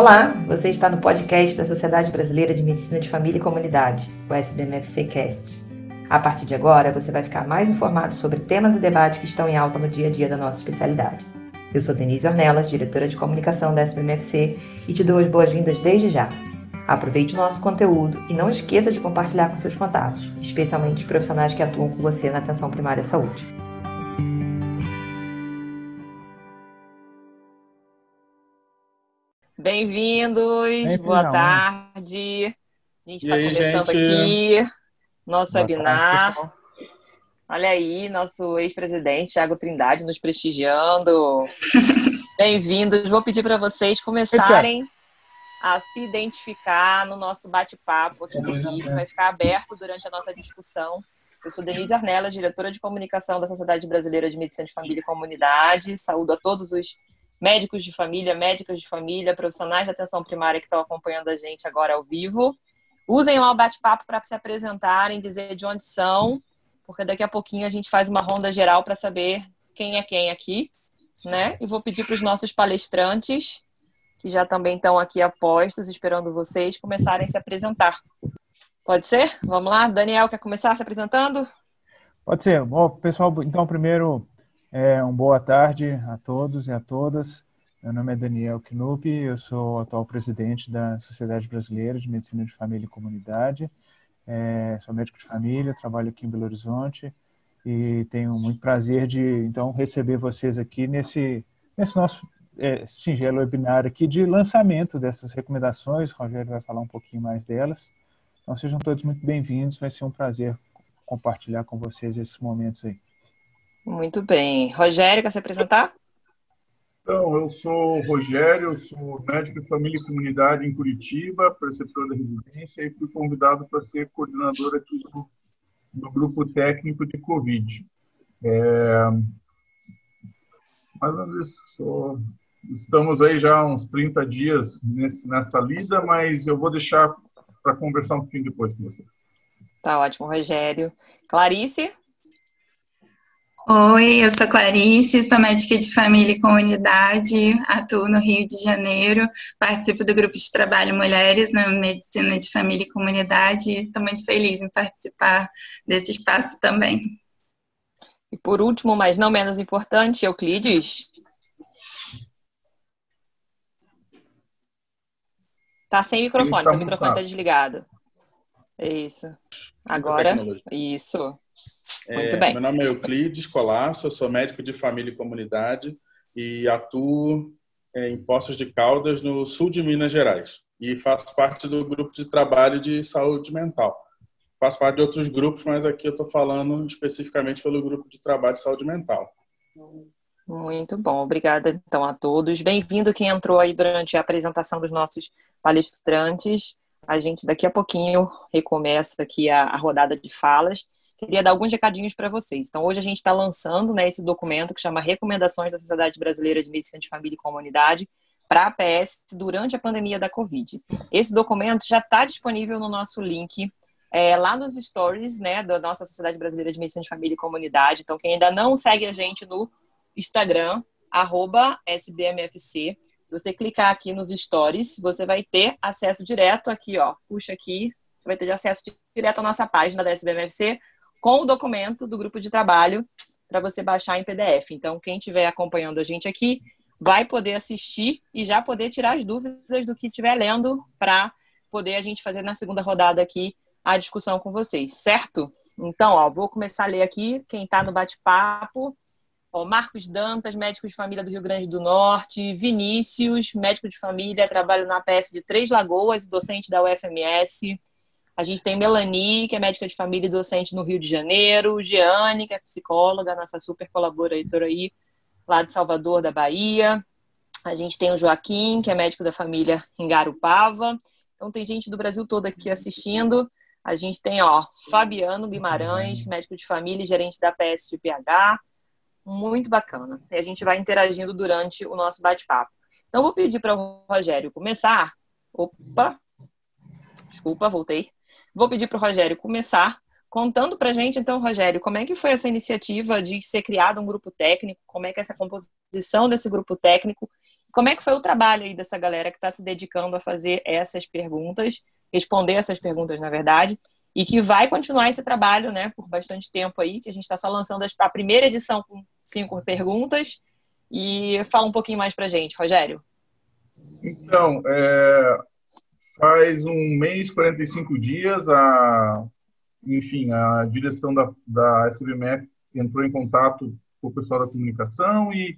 Olá, você está no podcast da Sociedade Brasileira de Medicina de Família e Comunidade, o SBMFC Cast. A partir de agora, você vai ficar mais informado sobre temas e debates que estão em alta no dia a dia da nossa especialidade. Eu sou Denise Ornelas, diretora de comunicação da SBMFC, e te dou as boas-vindas desde já. Aproveite o nosso conteúdo e não esqueça de compartilhar com seus contatos, especialmente os profissionais que atuam com você na atenção primária à saúde. Bem-vindos, boa tarde. A gente está começando gente? aqui nosso boa webinar. Tarde, Olha aí, nosso ex-presidente Thiago Trindade nos prestigiando. Bem-vindos. Vou pedir para vocês começarem a se identificar no nosso bate-papo aqui Vai ficar aberto durante a nossa discussão. Eu sou Denise Arnella, diretora de comunicação da Sociedade Brasileira de Medicina de Família e Comunidade. Saúdo a todos os médicos de família, médicas de família, profissionais de atenção primária que estão acompanhando a gente agora ao vivo. Usem lá o bate-papo para se apresentarem, dizer de onde são, porque daqui a pouquinho a gente faz uma ronda geral para saber quem é quem aqui, né? E vou pedir para os nossos palestrantes, que já também estão aqui apostos, esperando vocês, começarem a se apresentar. Pode ser? Vamos lá? Daniel, quer começar se apresentando? Pode ser. Bom, pessoal, então, primeiro, é, uma boa tarde a todos e a todas. Meu nome é Daniel Knupp, eu sou atual presidente da Sociedade Brasileira de Medicina de Família e Comunidade. É, sou médico de família, trabalho aqui em Belo Horizonte e tenho muito prazer de então receber vocês aqui nesse, nesse nosso é, singelo webinar aqui de lançamento dessas recomendações. O Rogério vai falar um pouquinho mais delas. Então sejam todos muito bem-vindos, vai ser um prazer compartilhar com vocês esses momentos aí. Muito bem. Rogério, quer se apresentar? Então, eu sou Rogério, eu sou médico de família e comunidade em Curitiba, preceptor da residência, e fui convidado para ser coordenador aqui do, do grupo técnico de Covid. É, mas sou, estamos aí já há uns 30 dias nesse, nessa lida, mas eu vou deixar para conversar um pouquinho depois com vocês. Tá ótimo, Rogério. Clarice? Oi, eu sou Clarice, sou médica de família e comunidade, atuo no Rio de Janeiro, participo do grupo de trabalho Mulheres na Medicina de Família e Comunidade e estou muito feliz em participar desse espaço também. E por último, mas não menos importante, Euclides. Tá sem microfone, tá seu microfone está desligado. Isso. Agora, isso. Muito é, bem. Meu nome é Euclides Colasso, eu sou médico de família e comunidade e atuo é, em Poços de Caldas, no sul de Minas Gerais. E faço parte do grupo de trabalho de saúde mental. Faço parte de outros grupos, mas aqui eu estou falando especificamente pelo grupo de trabalho de saúde mental. Muito bom, obrigada então a todos. Bem-vindo quem entrou aí durante a apresentação dos nossos palestrantes. A gente daqui a pouquinho recomeça aqui a, a rodada de falas queria dar alguns recadinhos para vocês. Então, hoje a gente está lançando né, esse documento que chama Recomendações da Sociedade Brasileira de Medicina de Família e Comunidade para a APS durante a pandemia da Covid. Esse documento já está disponível no nosso link é, lá nos stories né, da nossa Sociedade Brasileira de Medicina de Família e Comunidade. Então, quem ainda não segue a gente no Instagram, arroba SBMFC, se você clicar aqui nos stories, você vai ter acesso direto aqui, ó. Puxa aqui, você vai ter acesso direto à nossa página da SBMFC com o documento do grupo de trabalho para você baixar em PDF. Então, quem estiver acompanhando a gente aqui vai poder assistir e já poder tirar as dúvidas do que estiver lendo para poder a gente fazer na segunda rodada aqui a discussão com vocês, certo? Então, ó, vou começar a ler aqui quem está no bate-papo. Marcos Dantas, médico de família do Rio Grande do Norte. Vinícius, médico de família, trabalho na PS de Três Lagoas, docente da UFMS. A gente tem Melanie, que é médica de família e docente no Rio de Janeiro, Jeane, que é psicóloga, nossa super colaboradora aí, lá de Salvador, da Bahia. A gente tem o Joaquim, que é médico da família em Garupava. Então tem gente do Brasil todo aqui assistindo. A gente tem, ó, Fabiano Guimarães, médico de família e gerente da PS de PH. Muito bacana. E a gente vai interagindo durante o nosso bate-papo. Então, vou pedir para o Rogério começar. Opa! Desculpa, voltei. Vou pedir para o Rogério começar contando para a gente, então, Rogério, como é que foi essa iniciativa de ser criado um grupo técnico, como é que é essa composição desse grupo técnico como é que foi o trabalho aí dessa galera que está se dedicando a fazer essas perguntas, responder essas perguntas, na verdade, e que vai continuar esse trabalho, né, por bastante tempo aí, que a gente está só lançando a primeira edição com cinco perguntas. E fala um pouquinho mais para gente, Rogério. Então, é, faz um mês, 45 dias, a, enfim, a direção da, da entrou em contato com o pessoal da comunicação e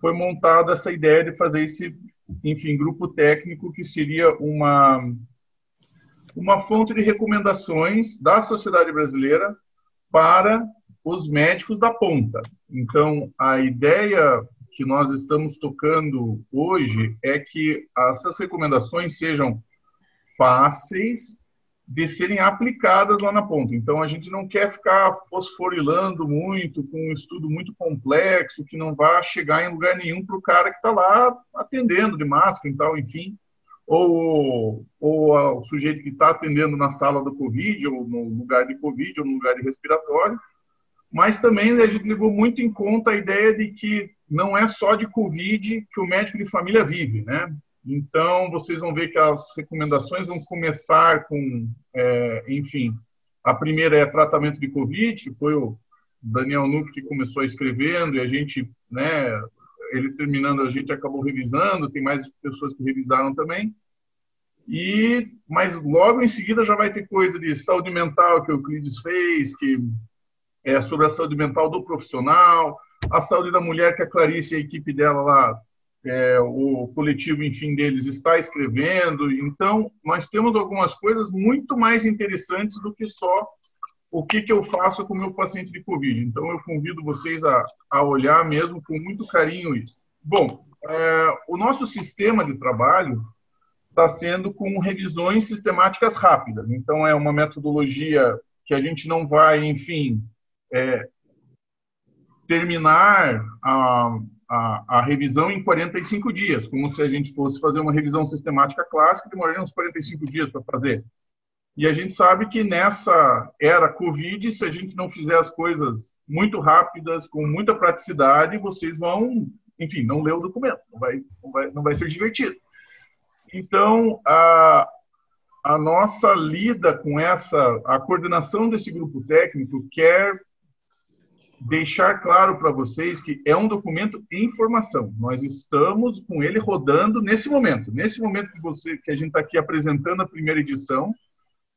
foi montada essa ideia de fazer esse, enfim, grupo técnico que seria uma uma fonte de recomendações da sociedade brasileira para os médicos da ponta. Então, a ideia que nós estamos tocando hoje é que essas recomendações sejam fáceis de serem aplicadas lá na ponta. Então, a gente não quer ficar fosforilando muito, com um estudo muito complexo, que não vai chegar em lugar nenhum para o cara que está lá atendendo de máscara e tal, enfim, ou, ou o sujeito que está atendendo na sala do Covid, ou no lugar de Covid, ou no lugar de respiratório. Mas também a gente levou muito em conta a ideia de que não é só de Covid que o médico de família vive, né? Então, vocês vão ver que as recomendações vão começar com, é, enfim, a primeira é tratamento de Covid, que foi o Daniel Nuke que começou escrevendo, e a gente, né, ele terminando, a gente acabou revisando, tem mais pessoas que revisaram também. E, mas logo em seguida já vai ter coisa de saúde mental que o Euclides fez, que é sobre a saúde mental do profissional, a saúde da mulher que a Clarice e a equipe dela lá é, o coletivo, enfim, deles está escrevendo. Então, nós temos algumas coisas muito mais interessantes do que só o que, que eu faço com o meu paciente de Covid. Então, eu convido vocês a, a olhar mesmo com muito carinho isso. Bom, é, o nosso sistema de trabalho está sendo com revisões sistemáticas rápidas. Então, é uma metodologia que a gente não vai, enfim, é, terminar a, a, a, revisão em 45 dias, como se a gente fosse fazer uma revisão sistemática clássica, demoraria uns 45 dias para fazer. E a gente sabe que nessa era Covid, se a gente não fizer as coisas muito rápidas, com muita praticidade, vocês vão, enfim, não ler o documento, não vai, não vai, não vai ser divertido. Então, a, a nossa lida com essa, a coordenação desse grupo técnico quer deixar claro para vocês que é um documento em formação. Nós estamos com ele rodando nesse momento. Nesse momento que, você, que a gente está aqui apresentando a primeira edição,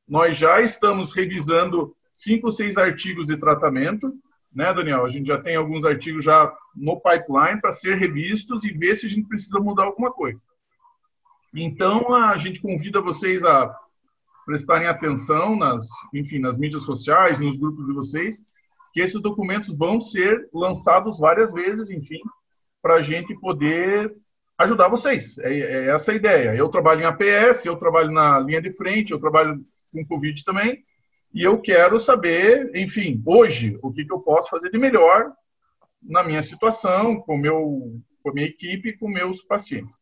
nós já estamos revisando cinco seis artigos de tratamento, né, Daniel? A gente já tem alguns artigos já no pipeline para ser revistos e ver se a gente precisa mudar alguma coisa. Então, a gente convida vocês a prestarem atenção nas, enfim, nas mídias sociais, nos grupos de vocês, que esses documentos vão ser lançados várias vezes, enfim, para a gente poder ajudar vocês. É, é, essa a ideia. Eu trabalho em APS, eu trabalho na linha de frente, eu trabalho com Covid também, e eu quero saber, enfim, hoje, o que, que eu posso fazer de melhor na minha situação, com, meu, com a minha equipe, com meus pacientes.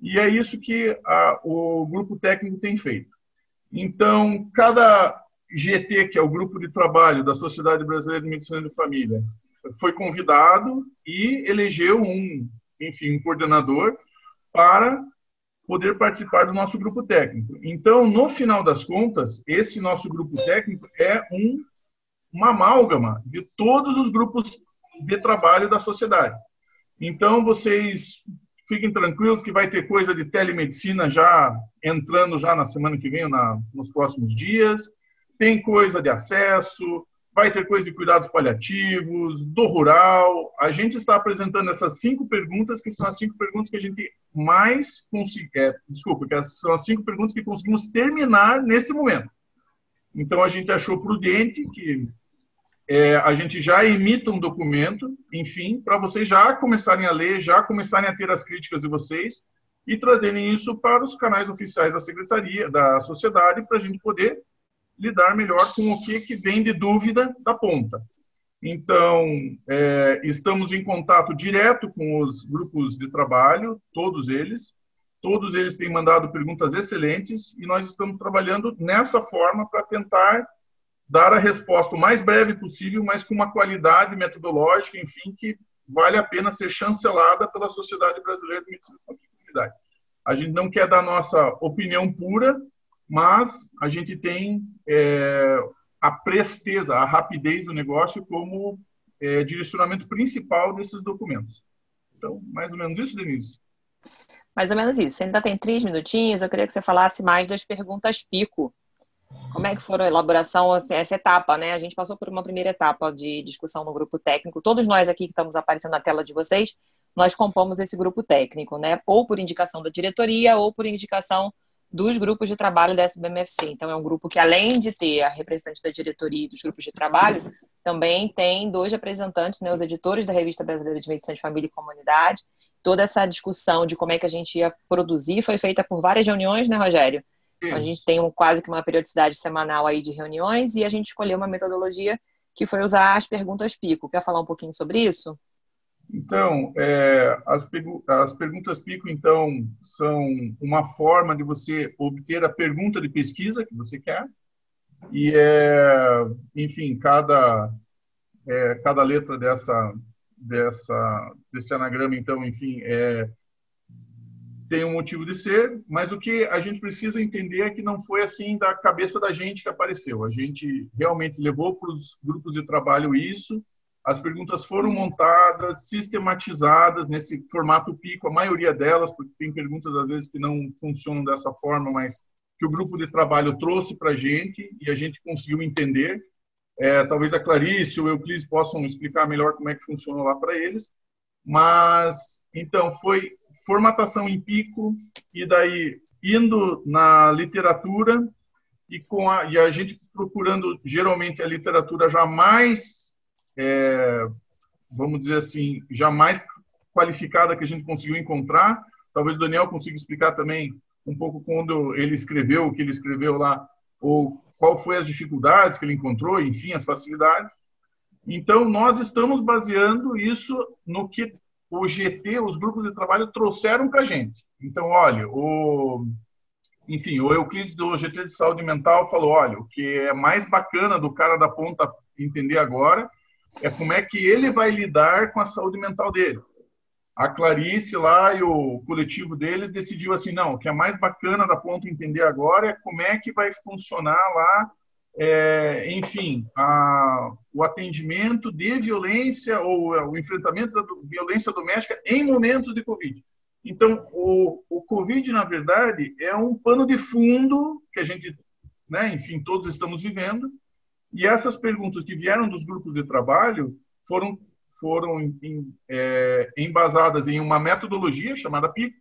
E é isso que a, o grupo técnico tem feito. Então, cada GT, que é o grupo de trabalho da Sociedade Brasileira de Medicina de Família, foi convidado e elegeu um, enfim, um coordenador para poder participar do nosso grupo técnico. Então, no final das contas, esse nosso grupo técnico é um, uma amálgama de todos os grupos de trabalho da sociedade. Então, vocês fiquem tranquilos que vai ter coisa de telemedicina já entrando já na semana que vem, na, nos próximos dias tem coisa de acesso, vai ter coisa de cuidados paliativos, do rural. A gente está apresentando essas cinco perguntas, que são as cinco perguntas que a gente mais consegue. É, desculpa, que são as cinco perguntas que conseguimos terminar neste momento. Então, a gente achou prudente que é, a gente já emita um documento, enfim, para vocês já começarem a ler, já começarem a ter as críticas de vocês e trazerem isso para os canais oficiais da secretaria, da sociedade, para a gente poder lidar melhor com o que, que vem de dúvida da ponta. Então, é, estamos em contato direto com os grupos de trabalho, todos eles. Todos eles têm mandado perguntas excelentes e nós estamos trabalhando nessa forma para tentar dar a resposta o mais breve possível, mas com uma qualidade metodológica, enfim, que vale a pena ser chancelada pela Sociedade Brasileira de Medicina e Comunidade. A gente não quer dar nossa opinião pura, mas a gente tem é, a presteza, a rapidez do negócio como é, direcionamento principal desses documentos. Então, mais ou menos isso, Denise? Mais ou menos isso. Você ainda tem três minutinhos, eu queria que você falasse mais das perguntas pico. Como é que foram a elaboração, assim, essa etapa, né? A gente passou por uma primeira etapa de discussão no grupo técnico. Todos nós aqui que estamos aparecendo na tela de vocês, nós compomos esse grupo técnico, né? Ou por indicação da diretoria, ou por indicação dos grupos de trabalho da SBMFC. Então, é um grupo que, além de ter a representante da diretoria e dos grupos de trabalho, também tem dois representantes, né, os editores da Revista Brasileira de Medicina de Família e Comunidade. Toda essa discussão de como é que a gente ia produzir foi feita por várias reuniões, né, Rogério? A gente tem um, quase que uma periodicidade semanal aí de reuniões e a gente escolheu uma metodologia que foi usar as perguntas pico. Quer falar um pouquinho sobre isso? Então, é, as, as perguntas pico, então, são uma forma de você obter a pergunta de pesquisa que você quer. E, é, enfim, cada, é, cada letra dessa, dessa, desse anagrama, então, enfim, é, tem um motivo de ser, mas o que a gente precisa entender é que não foi assim da cabeça da gente que apareceu. A gente realmente levou para os grupos de trabalho isso, as perguntas foram montadas, sistematizadas nesse formato pico, a maioria delas, porque tem perguntas às vezes que não funcionam dessa forma, mas que o grupo de trabalho trouxe para a gente e a gente conseguiu entender. É, talvez a Clarice ou o Euclides possam explicar melhor como é que funcionou lá para eles. Mas, então, foi formatação em pico e daí indo na literatura e com a, e a gente procurando geralmente a literatura já mais é, vamos dizer assim, já mais qualificada que a gente conseguiu encontrar. Talvez o Daniel consiga explicar também um pouco quando ele escreveu, o que ele escreveu lá, ou qual foi as dificuldades que ele encontrou, enfim, as facilidades. Então, nós estamos baseando isso no que o GT, os grupos de trabalho, trouxeram para a gente. Então, olha, o, enfim, o Euclides do GT de Saúde Mental falou, olha, o que é mais bacana do cara da ponta entender agora é como é que ele vai lidar com a saúde mental dele. A Clarice lá e o coletivo deles decidiu assim, não, o que é mais bacana da ponta entender agora é como é que vai funcionar lá, é, enfim, a, o atendimento de violência ou é, o enfrentamento da violência doméstica em momentos de Covid. Então, o, o Covid, na verdade, é um pano de fundo que a gente, né, enfim, todos estamos vivendo, e essas perguntas que vieram dos grupos de trabalho foram foram em, é, embasadas em uma metodologia chamada PIC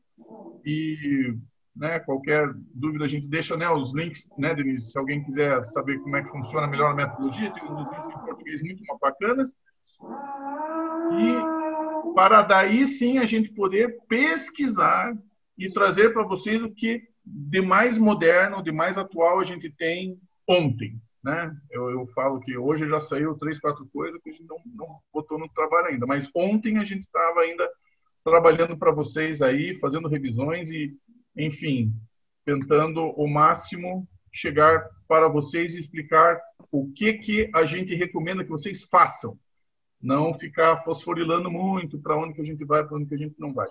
e né, qualquer dúvida a gente deixa né, os links, né, Denise, se alguém quiser saber como é que funciona melhor a metodologia, tem uns links em português muito bacanas. E para daí sim a gente poder pesquisar e trazer para vocês o que de mais moderno, de mais atual a gente tem ontem né? Eu, eu falo que hoje já saiu três, quatro coisas que a gente não, não botou no trabalho ainda, mas ontem a gente estava ainda trabalhando para vocês aí, fazendo revisões e, enfim, tentando o máximo chegar para vocês e explicar o que que a gente recomenda que vocês façam, não ficar fosforilando muito para onde que a gente vai, para onde que a gente não vai.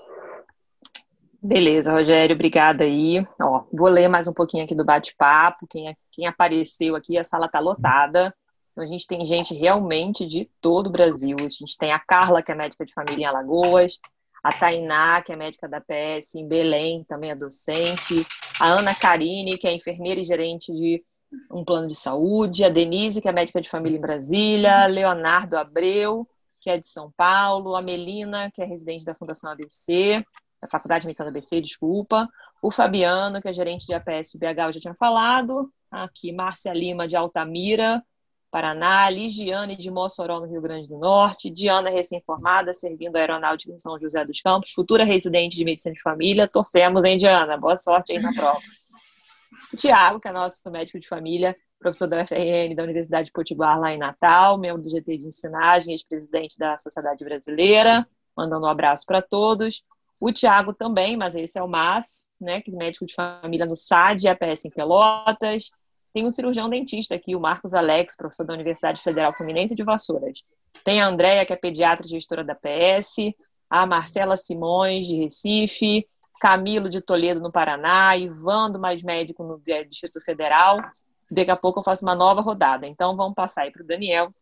Beleza, Rogério, obrigada aí. Ó, vou ler mais um pouquinho aqui do bate-papo. Quem, é, quem apareceu aqui, a sala está lotada. Então, a gente tem gente realmente de todo o Brasil. A gente tem a Carla, que é médica de família em Alagoas, a Tainá, que é médica da PS em Belém, também é docente, a Ana Carine, que é enfermeira e gerente de um plano de saúde, a Denise, que é médica de família em Brasília, Leonardo Abreu, que é de São Paulo, a Melina, que é residente da Fundação ABC, da Faculdade de Medicina da ABC, desculpa. O Fabiano, que é gerente de APS BH, eu já tinha falado. Aqui, Márcia Lima, de Altamira, Paraná. Ligiane, de Mossoró, no Rio Grande do Norte. Diana, recém-formada, servindo a aeronáutica em São José dos Campos. Futura residente de Medicina de Família. Torcemos, hein, Diana? Boa sorte aí na prova. Tiago, que é nosso médico de família, professor da UFRN da Universidade de Potiguar, lá em Natal, membro do GT de Ensinagem, ex-presidente da Sociedade Brasileira, mandando um abraço para todos. O Tiago também, mas esse é o MAS, né, que é médico de família no SAD, APS em Pelotas. Tem um cirurgião dentista aqui, o Marcos Alex, professor da Universidade Federal Fluminense de Vassouras. Tem a Andréia, que é pediatra e gestora da PS, a Marcela Simões, de Recife, Camilo de Toledo, no Paraná, Ivando, mais médico no Distrito Federal. Daqui a pouco eu faço uma nova rodada. Então, vamos passar aí para o Daniel.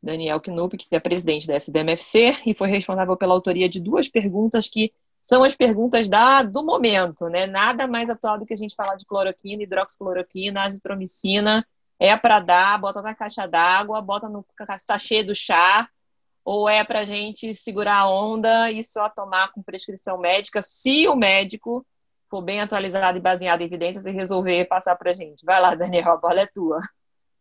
Daniel Knupp, que é presidente da SBMFC e foi responsável pela autoria de duas perguntas que são as perguntas da, do momento, né? Nada mais atual do que a gente falar de cloroquina, hidroxicloroquina, azitromicina. É para dar, bota na caixa d'água, bota no sachê do chá, ou é para a gente segurar a onda e só tomar com prescrição médica, se o médico for bem atualizado e baseado em evidências e resolver passar para a gente. Vai lá, Daniel, a bola é tua.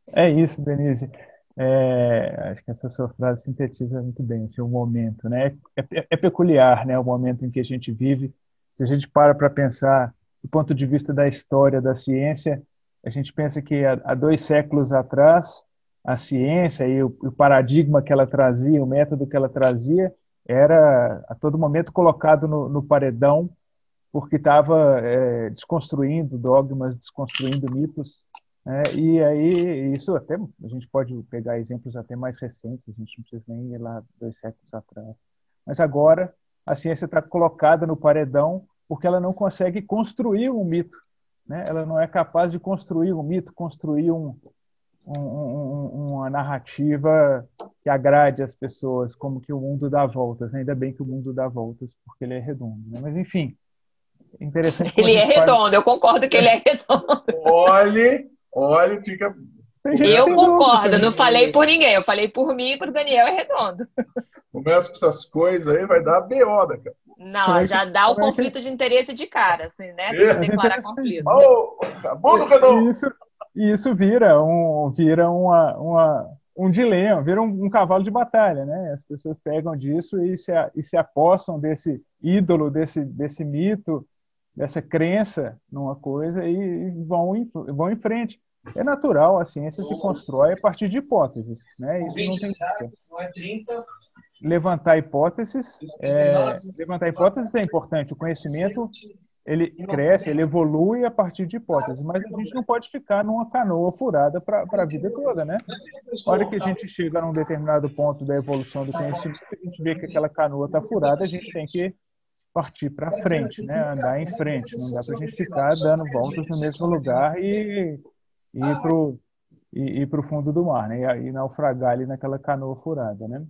É isso, Denise. É, acho que essa sua frase sintetiza muito bem assim, o momento, né? É, é, é, peculiar, né? O momento em que a gente vive. Se a gente para para pensar do ponto de vista da história da ciência, a gente pensa que há, há dois séculos atrás a ciência e o, o, paradigma que ela trazia, o método que ela trazia, era a todo momento colocado no, no paredão, porque estava é, desconstruindo dogmas, desconstruindo mitos é, e aí, isso até, a gente pode pegar exemplos até mais recentes, a gente não precisa nem ir lá dois séculos atrás. Mas agora, a ciência está colocada no paredão porque ela não consegue construir um mito. Né? Ela não é capaz de construir um mito, construir um, um, um, uma narrativa que agrade as pessoas, como que o mundo dá voltas. Né? Ainda bem que o mundo dá voltas, porque ele é redondo. Né? Mas, enfim, interessante. Ele é redondo, eu concordo que ele é redondo. Olhe Olha, fica. Eu concordo, não falei por ninguém, eu falei por mim e por Daniel é redondo. Começa com essas coisas aí, vai dar BO daqui Não, já dá o conflito de interesse de cara, assim, né? Tem que declarar conflito. Oh, acabou do redondo. Isso, isso vira, um, vira uma, uma, um dilema, vira um, um, cavalo de batalha, né? As pessoas pegam disso e se, e se apossam desse ídolo, desse, desse mito, dessa crença numa coisa e vão em, vão em frente. É natural, a ciência se constrói a partir de hipóteses, né? Isso não tem levantar hipóteses, é, levantar hipóteses é importante. O conhecimento ele cresce, ele evolui a partir de hipóteses, mas a gente não pode ficar numa canoa furada para a vida toda, né? Na hora que a gente chega num determinado ponto da evolução do conhecimento, a gente vê que aquela canoa está furada, a gente tem que partir para frente, né? andar em frente. Não dá para a gente ficar dando voltas no mesmo lugar e, e ir para o e, o fundo do mar, né? E, e naufragar ali naquela canoa furada, né?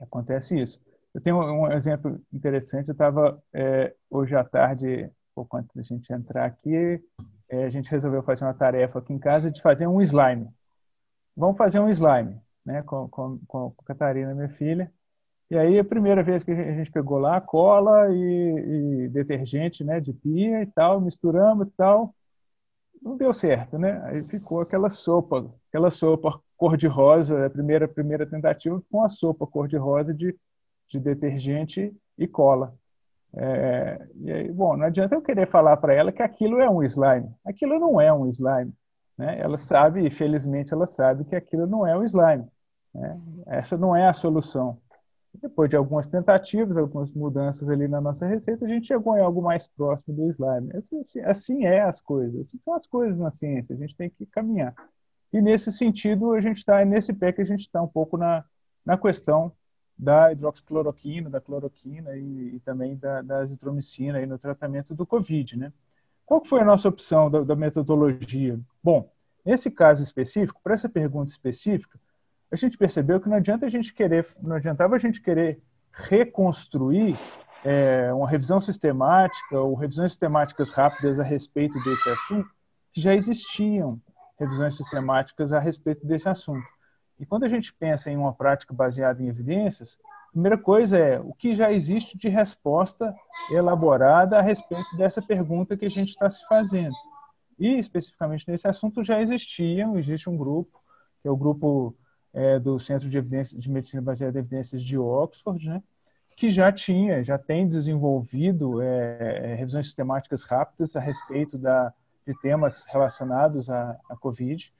Acontece isso. Eu tenho um exemplo interessante. Eu estava é, hoje à tarde, pouco antes da gente entrar aqui, é, a gente resolveu fazer uma tarefa aqui em casa de fazer um slime. Vamos fazer um slime, né? Com, com, com a Catarina, minha filha. E aí, a primeira vez que a gente pegou lá, cola e, e detergente né, de pia e tal, misturamos e tal, não deu certo, né? Aí ficou aquela sopa, aquela sopa cor-de-rosa, a primeira, primeira tentativa com a sopa cor-de-rosa de, de detergente e cola. É, e aí, bom, não adianta eu querer falar para ela que aquilo é um slime. Aquilo não é um slime. Né? Ela sabe, e felizmente ela sabe que aquilo não é um slime. Né? Essa não é a solução. Depois de algumas tentativas, algumas mudanças ali na nossa receita, a gente chegou em algo mais próximo do slime. Assim, assim, assim é as coisas, assim são as coisas na ciência, a gente tem que caminhar. E nesse sentido, a gente está, nesse pé que a gente está um pouco na, na questão da hidroxicloroquina, da cloroquina e, e também da, da azitromicina aí no tratamento do Covid, né? Qual foi a nossa opção da, da metodologia? Bom, nesse caso específico, para essa pergunta específica, a gente percebeu que não adianta a gente querer, não adiantava a gente querer reconstruir é, uma revisão sistemática ou revisões sistemáticas rápidas a respeito desse assunto, que já existiam revisões sistemáticas a respeito desse assunto. E quando a gente pensa em uma prática baseada em evidências, a primeira coisa é o que já existe de resposta elaborada a respeito dessa pergunta que a gente está se fazendo. E, especificamente nesse assunto, já existiam, existe um grupo, que é o grupo é, do Centro de, de Medicina Baseada em Evidências de Oxford, né, que já tinha, já tem desenvolvido é, é, revisões sistemáticas rápidas a respeito da, de temas relacionados à, à Covid,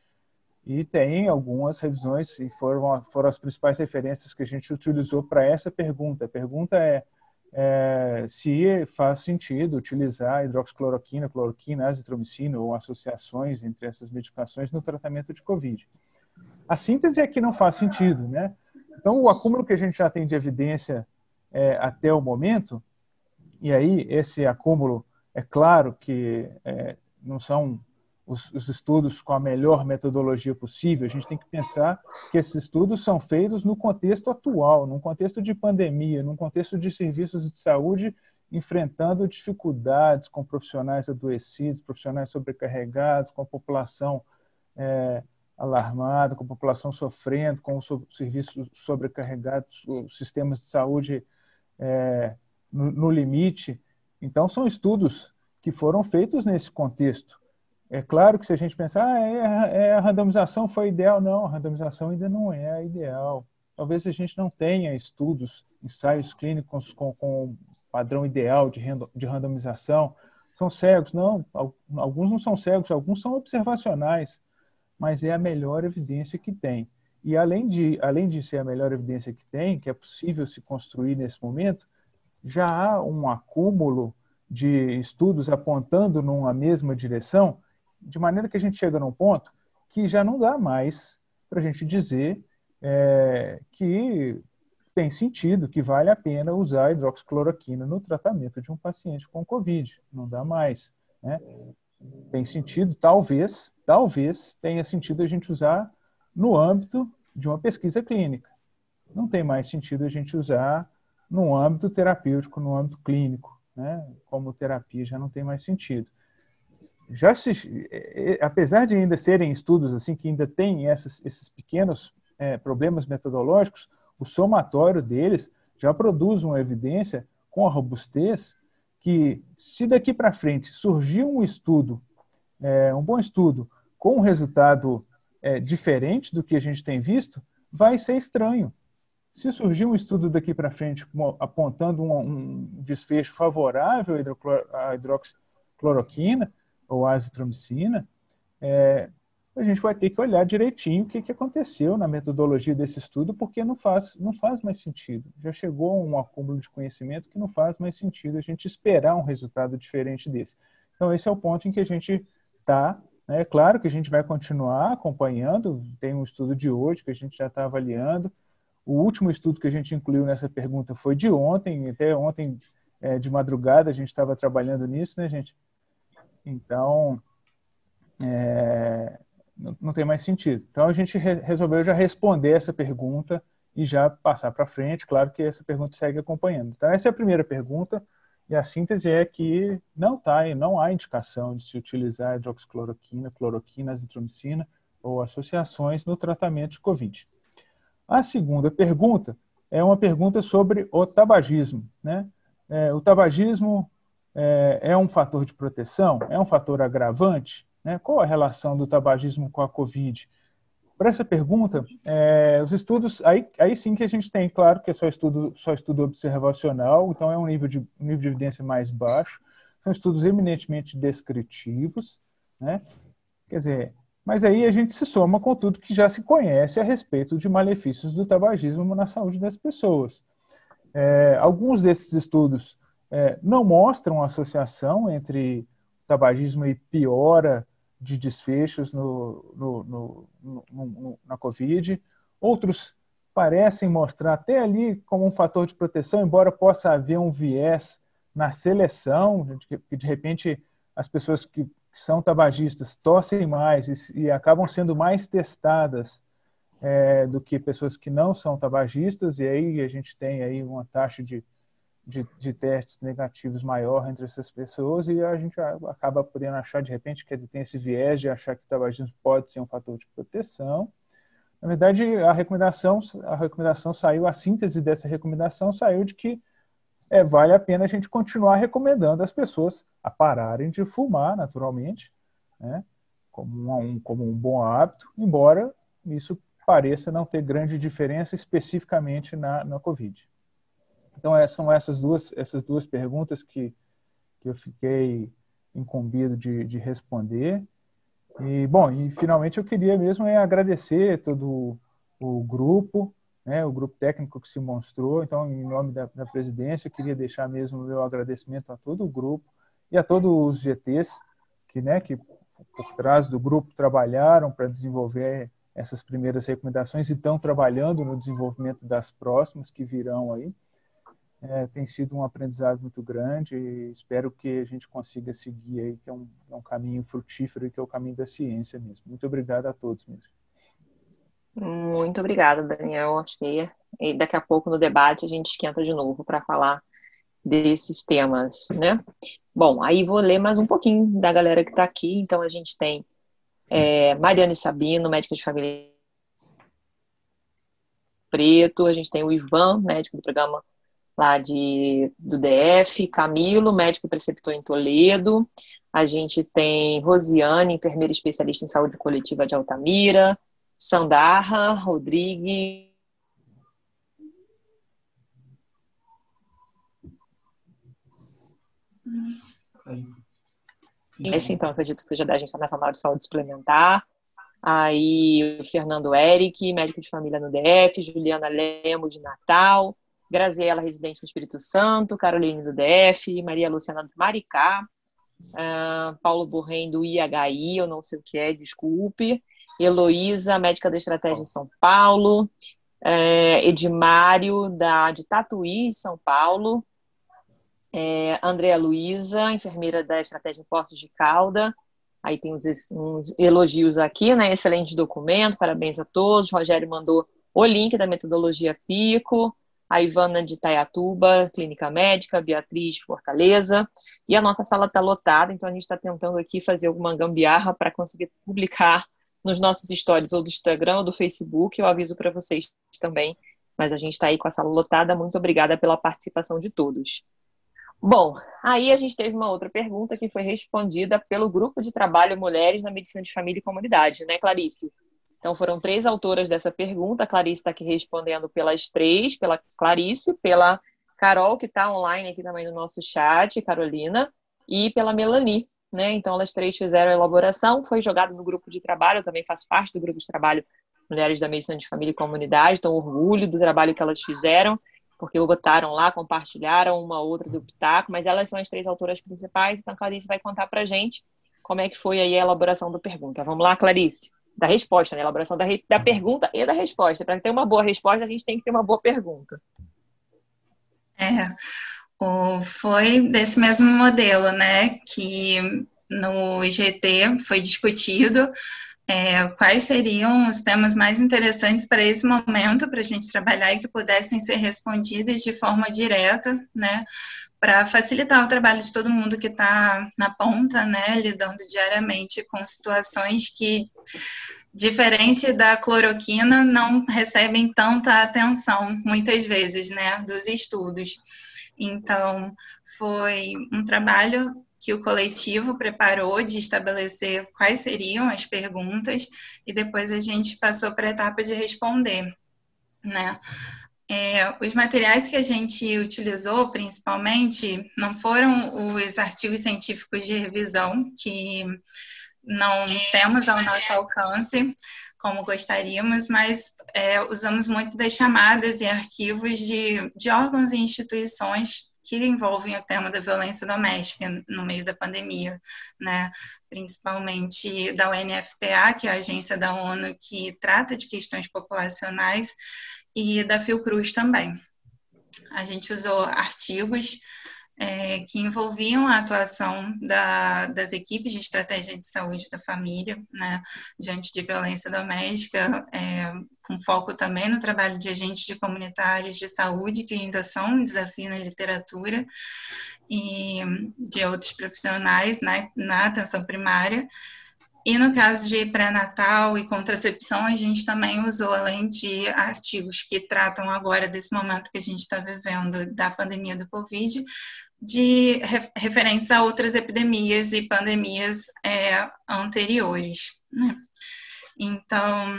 e tem algumas revisões, e foram, foram as principais referências que a gente utilizou para essa pergunta. A pergunta é, é, se faz sentido utilizar hidroxicloroquina, cloroquina, azitromicina ou associações entre essas medicações no tratamento de Covid. A síntese é que não faz sentido, né? Então, o acúmulo que a gente já tem de evidência é, até o momento, e aí esse acúmulo, é claro que é, não são os, os, estudos com a melhor metodologia possível, a gente tem que pensar que esses estudos são feitos no contexto atual, num contexto de pandemia, num contexto de serviços de saúde enfrentando dificuldades com profissionais adoecidos, profissionais sobrecarregados, com a população é, alarmada, com a população sofrendo, com os serviços sobrecarregados, os sistemas de saúde é, no, no limite. Então, são estudos que foram feitos nesse contexto. É claro que se a gente pensar, ah, é, é, a randomização foi ideal, não, a randomização ainda não é a ideal. Talvez a gente não tenha estudos, ensaios clínicos com, com padrão ideal de, de randomização. São cegos? Não, alguns não são cegos, alguns são observacionais, mas é a melhor evidência que tem. E além de, além de ser a melhor evidência que tem, que é possível se construir nesse momento, já há um acúmulo de estudos apontando numa mesma direção, de maneira que a gente chega num ponto que já não dá mais para a gente dizer é, que tem sentido que vale a pena usar hidroxicloroquina no tratamento de um paciente com Covid. Não dá mais. Né? Tem sentido, talvez, talvez tenha sentido a gente usar no âmbito de uma pesquisa clínica. Não tem mais sentido a gente usar no âmbito terapêutico, no âmbito clínico. Né? Como terapia já não tem mais sentido. Já se, é, é, apesar de ainda serem estudos assim que ainda essas, esses pequenos é, problemas metodológicos, o somatório deles já produz uma evidência com a robustez que, se daqui para frente surgir um estudo, é, um bom estudo, com um resultado é, diferente do que a gente tem visto, vai ser estranho. Se surgir um estudo daqui para frente apontando um, um, desfecho favorável à hidroxicloroquina ou à azitromicina, é, a gente vai ter que olhar direitinho o que, que aconteceu na metodologia desse estudo, porque não faz, não faz mais sentido. Já chegou um acúmulo de conhecimento que não faz mais sentido a gente esperar um resultado diferente desse. Então, esse é o ponto em que a gente está. Né? É claro que a gente vai continuar acompanhando, tem um estudo de hoje que a gente já está avaliando. O último estudo que a gente incluiu nessa pergunta foi de ontem, até ontem é, de madrugada a gente estava trabalhando nisso, né, gente? Então, é, não, tem mais sentido. Então a gente re resolveu já responder essa pergunta e já passar para frente. Claro que essa pergunta segue acompanhando. Então essa é a primeira pergunta e a síntese é que não tá, não há indicação de se utilizar hidroxicloroquina, cloroquina, azitromicina ou associações no tratamento de COVID. A segunda pergunta é uma pergunta sobre o tabagismo. Né? É, o tabagismo é, é um fator de proteção? É um fator agravante? Né? Qual a relação do tabagismo com a Covid? Para essa pergunta, é, os estudos, aí, aí sim que a gente tem, claro que é só estudo, só estudo observacional, então é um nível de, nível de evidência mais baixo, são estudos eminentemente descritivos, né? Quer dizer, mas aí a gente se soma com tudo que já se conhece a respeito de malefícios do tabagismo na saúde das pessoas. É, alguns desses estudos é, não mostram associação entre tabagismo e piora de desfechos no, no, no, na Covid. Outros parecem mostrar até ali como um fator de proteção, embora possa haver um viés na seleção, que de repente as pessoas que, são tabagistas tossem mais e, e acabam sendo mais testadas é, do que pessoas que não são tabagistas, e aí a gente tem aí uma taxa de de, de, testes negativos maior entre essas pessoas e a gente acaba podendo achar de repente que tem esse viés de achar que o tabagismo pode ser um fator de proteção. Na verdade, a recomendação, a recomendação saiu, a síntese dessa recomendação saiu de que é, vale a pena a gente continuar recomendando as pessoas a pararem de fumar naturalmente, né, como, um, como um bom hábito, embora isso pareça não ter grande diferença especificamente na, na Covid. Então, é, são essas duas, essas duas perguntas que, que eu fiquei incumbido de, de responder. E, bom, e finalmente eu queria mesmo é agradecer todo o grupo, né, o grupo técnico que se mostrou. Então, em nome da, da presidência, eu queria deixar mesmo o meu agradecimento a todo o grupo e a todos os GTs que, né, que por trás do grupo trabalharam para desenvolver essas primeiras recomendações e estão trabalhando no desenvolvimento das próximas que virão aí. É, tem sido um aprendizado muito grande e espero que a gente consiga seguir aí, que é um, é um caminho frutífero e que é o caminho da ciência mesmo. Muito obrigado a todos mesmo. Muito obrigada, Daniel. Acho que daqui a pouco no debate a gente esquenta de novo para falar desses temas, né? Bom, aí vou ler mais um pouquinho da galera que está aqui. Então a gente tem é, Mariane Sabino, médica de família Preto, a gente tem o Ivan, médico do programa lá de, do DF, Camilo, médico preceptor em Toledo, a gente tem Rosiane, enfermeira especialista em saúde coletiva de Altamira, Sandarra, Rodrigues, Esse, então, acredito que seja da Agência Nacional de Saúde Suplementar. Aí, Fernando Eric, médico de família no DF, Juliana Lemo, de Natal, Graziela, residente no Espírito Santo, Caroline do DF, Maria Luciana do Maricá, uh, Paulo Borrem do IHI, eu não sei o que é, desculpe, Heloísa, médica da Estratégia em São Paulo, uh, Edmário, da, de Tatuí, São Paulo, é, Andréa Luiza, enfermeira da Estratégia em Postos de Calda. Aí tem uns, uns, elogios aqui, né? Excelente documento, parabéns a todos. Rogério mandou o link da metodologia Pico. A Ivana de Tayatuba, Clínica Médica, Beatriz de Fortaleza. E a nossa sala está lotada, então a gente está tentando aqui fazer alguma gambiarra para conseguir publicar nos nossos stories ou do Instagram ou do Facebook. Eu aviso para vocês também. Mas a gente está aí com a sala lotada. Muito obrigada pela participação de todos. Bom, aí a gente teve uma outra pergunta que foi respondida pelo grupo de trabalho Mulheres na Medicina de Família e Comunidade, né, Clarice? Então foram três autoras dessa pergunta. A Clarice está aqui respondendo pelas três, pela Clarice, pela Carol, que está online aqui também no nosso chat, Carolina, e pela Melanie. Né? Então elas três fizeram a elaboração, foi jogado no grupo de trabalho, eu também faço parte do grupo de trabalho Mulheres da Medicina de Família e Comunidade, então orgulho do trabalho que elas fizeram porque botaram lá, compartilharam uma outra do Pitaco, mas elas são as três autoras principais, então a Clarice vai contar pra gente como é que foi aí a elaboração da pergunta. Vamos lá, Clarice. Da resposta, né? Elaboração da, re... da pergunta e da resposta. Para ter uma boa resposta, a gente tem que ter uma boa pergunta. É, o, foi desse mesmo modelo, né? Que no IGT foi discutido é, quais seriam os temas mais interessantes para esse momento, para a gente trabalhar e que pudessem ser respondidos de forma direta, né, para facilitar o trabalho de todo mundo que está na ponta, né, lidando diariamente com situações que, diferente da cloroquina, não recebem tanta atenção, muitas vezes, né, dos estudos. Então, foi um trabalho que o coletivo preparou de estabelecer quais seriam as perguntas e depois a gente passou para a etapa de responder, né? É, os materiais que a gente utilizou, principalmente, não foram os artigos científicos de revisão, que não temos ao nosso alcance, como gostaríamos, mas é, usamos muito das chamadas e arquivos de, de órgãos e instituições que envolvem o tema da violência doméstica no meio da pandemia, né? principalmente da UNFPA, que é a agência da ONU que trata de questões populacionais, e da Fiocruz também. A gente usou artigos é, que envolviam a atuação da, das equipes de estratégia de saúde da família, né, diante de violência doméstica, é, com foco também no trabalho de agentes de comunitários de saúde, que ainda são um desafio na literatura, e de outros profissionais na, na atenção primária, e no caso de pré-natal e contracepção, a gente também usou, além de artigos que tratam agora desse momento que a gente está vivendo da pandemia do Covid, de referentes a outras epidemias e pandemias é, anteriores. Né? Então,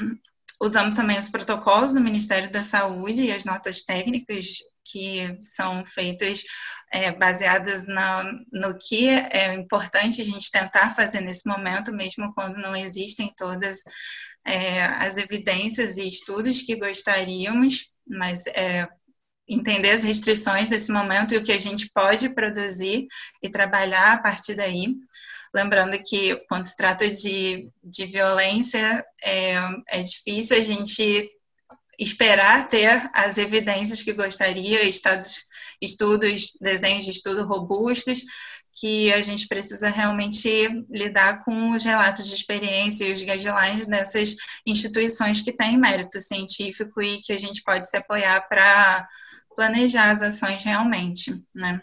usamos também os protocolos do Ministério da Saúde e as notas técnicas que são feitas é, baseadas na, no que é importante a gente tentar fazer nesse momento, mesmo quando não existem todas é, as evidências e estudos que gostaríamos, mas é, entender as restrições desse momento e o que a gente pode produzir e trabalhar a partir daí. Lembrando que quando se trata de, de violência, é, é difícil a gente esperar ter as evidências que gostaria, estados, estudos, desenhos de estudo robustos, que a gente precisa realmente lidar com os relatos de experiência e os guidelines dessas instituições que têm mérito científico e que a gente pode se apoiar para planejar as ações realmente, né?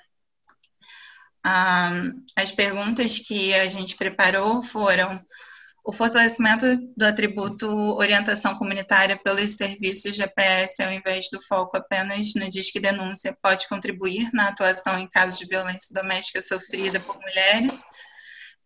Ah, as perguntas que a gente preparou foram o fortalecimento do atributo orientação comunitária pelos serviços GPS, ao invés do foco apenas no Disque Denúncia, pode contribuir na atuação em casos de violência doméstica sofrida por mulheres.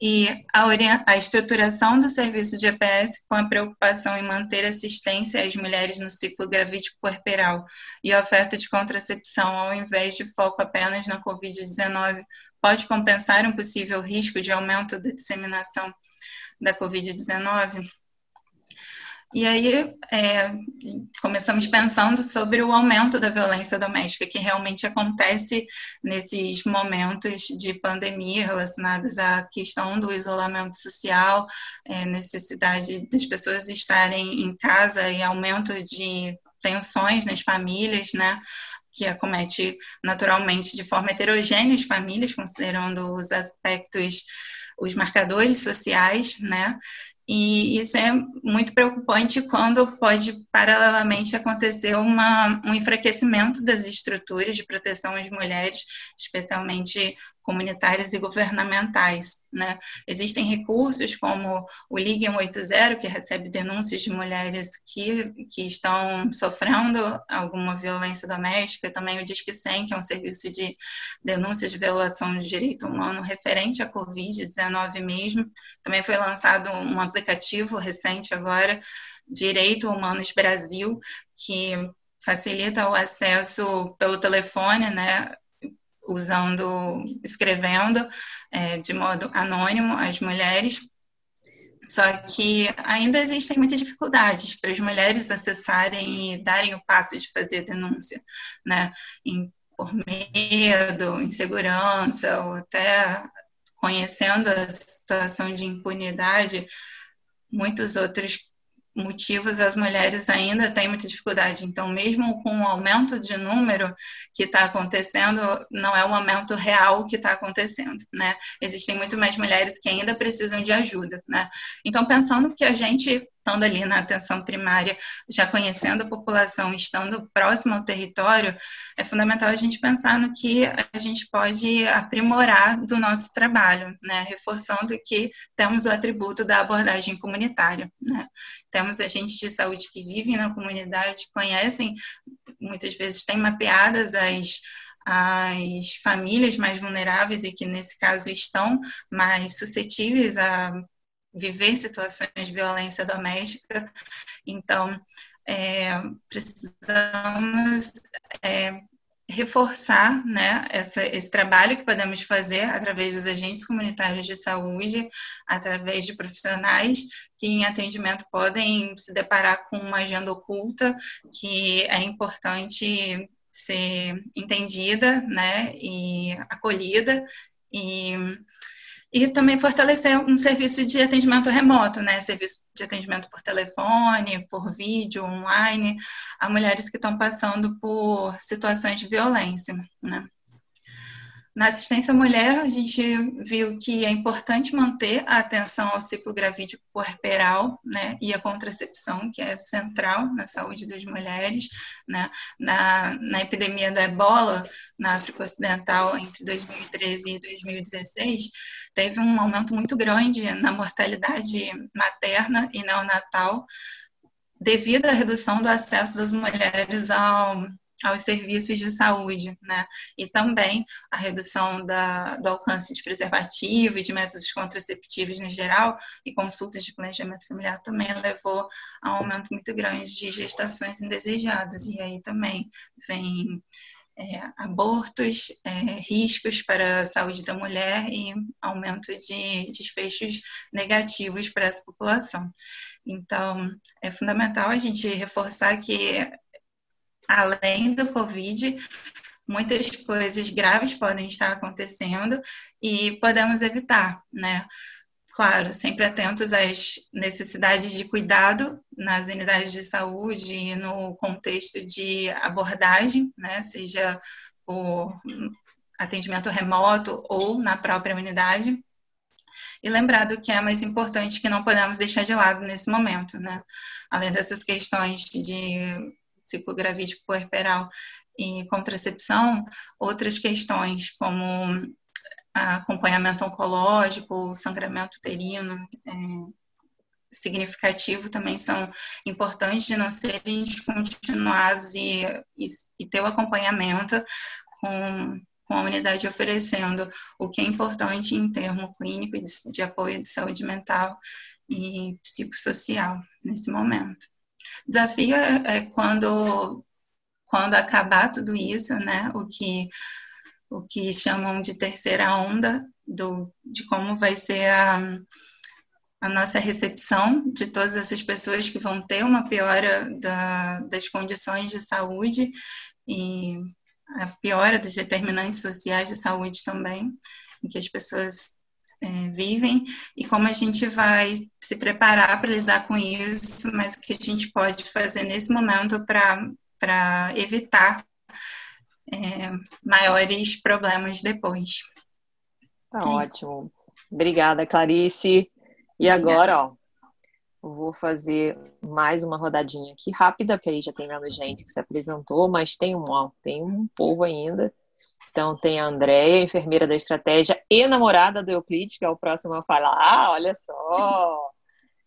E a, a estruturação do serviço GPS com a preocupação em manter assistência às mulheres no ciclo gravídico puerperal e a oferta de contracepção, ao invés de foco apenas na Covid-19, pode compensar um possível risco de aumento da disseminação da Covid-19. E aí é, começamos pensando sobre o aumento da violência doméstica, que realmente acontece nesses momentos de pandemia relacionados à questão do isolamento social, é, necessidade das pessoas estarem em casa e aumento de tensões nas famílias, né? que acomete naturalmente de forma heterogênea as famílias, considerando os aspectos os marcadores sociais, né? E isso é muito preocupante quando pode, paralelamente, acontecer uma, um enfraquecimento das estruturas de proteção às mulheres, especialmente comunitárias e governamentais. Né? Existem recursos como o Ligue 180, que recebe denúncias de mulheres que, que estão sofrendo alguma violência doméstica, também o Disque 100, que é um serviço de denúncias de violação de direito humano referente à Covid-19 mesmo. Também foi lançado um aplicativo recente agora, Direito Humanos Brasil, que facilita o acesso pelo telefone, né, usando, escrevendo é, de modo anônimo as mulheres. Só que ainda existem muitas dificuldades para as mulheres acessarem e darem o passo de fazer denúncia, né? Em, por medo, insegurança, ou até conhecendo a situação de impunidade, muitos outros motivos as mulheres ainda têm muita dificuldade. Então, mesmo com o aumento de número que está acontecendo, não é o aumento real que está acontecendo, né? Existem muito mais mulheres que ainda precisam de ajuda, né? Então, pensando que a gente estando ali na atenção primária, já conhecendo a população, estando próximo ao território, é fundamental a gente pensar no que a gente pode aprimorar do nosso trabalho, né? reforçando que temos o atributo da abordagem comunitária. Né? Temos agentes de saúde que vivem na comunidade, conhecem, muitas vezes têm mapeadas as as famílias mais vulneráveis e que nesse caso estão mais suscetíveis a viver situações de violência doméstica. Então, é, precisamos é, reforçar né, essa, esse trabalho que podemos fazer através dos agentes comunitários de saúde, através de profissionais que em atendimento podem se deparar com uma agenda oculta que é importante ser entendida né, e acolhida. E e também fortalecer um serviço de atendimento remoto, né? Serviço de atendimento por telefone, por vídeo, online, a mulheres que estão passando por situações de violência, né? Na assistência à mulher, a gente viu que é importante manter a atenção ao ciclo gravídico puerperal, né, e a contracepção, que é central na saúde das mulheres, né, na, na epidemia da ebola na África Ocidental entre 2013 e 2016, teve um aumento muito grande na mortalidade materna e neonatal devido à redução do acesso das mulheres ao aos serviços de saúde, né? E também a redução da, do alcance de preservativo e de métodos contraceptivos no geral e consultas de planejamento familiar também levou a um aumento muito grande de gestações indesejadas. E aí também vem é, abortos, é, riscos para a saúde da mulher e aumento de desfechos negativos para essa população. Então, é fundamental a gente reforçar que além do Covid, muitas coisas graves podem estar acontecendo e podemos evitar, né? Claro, sempre atentos às necessidades de cuidado nas unidades de saúde e no contexto de abordagem, né? Seja por atendimento remoto ou na própria unidade. E lembrado que é mais importante que não podemos deixar de lado nesse momento, né? Além dessas questões de ciclo gravídico puerperal e contracepção, outras questões como acompanhamento oncológico, sangramento uterino é, significativo também são importantes de não serem descontinuados e, e, e ter o acompanhamento com com a unidade oferecendo o que é importante em termo clínico de, de apoio de saúde mental e psicossocial nesse momento. O desafio é, é quando, quando acabar tudo isso, né, o que, o que chamam de terceira onda do, de como vai ser a, a nossa recepção de todas essas pessoas que vão ter uma piora da, das condições de saúde e a piora dos determinantes sociais de saúde também, em que as pessoas é, vivem, e como a gente vai se preparar para lidar com isso, mas o que a gente pode fazer nesse momento para evitar é, maiores problemas depois. Tá é ótimo. Obrigada, Clarice. E Obrigada. agora, ó, vou fazer mais uma rodadinha aqui rápida, porque aí já tem menos gente que se apresentou, mas tem um, ó, tem um povo ainda. Então tem a Andréia, enfermeira da estratégia e namorada do Euclides, que é o próximo a falar. Ah, olha só!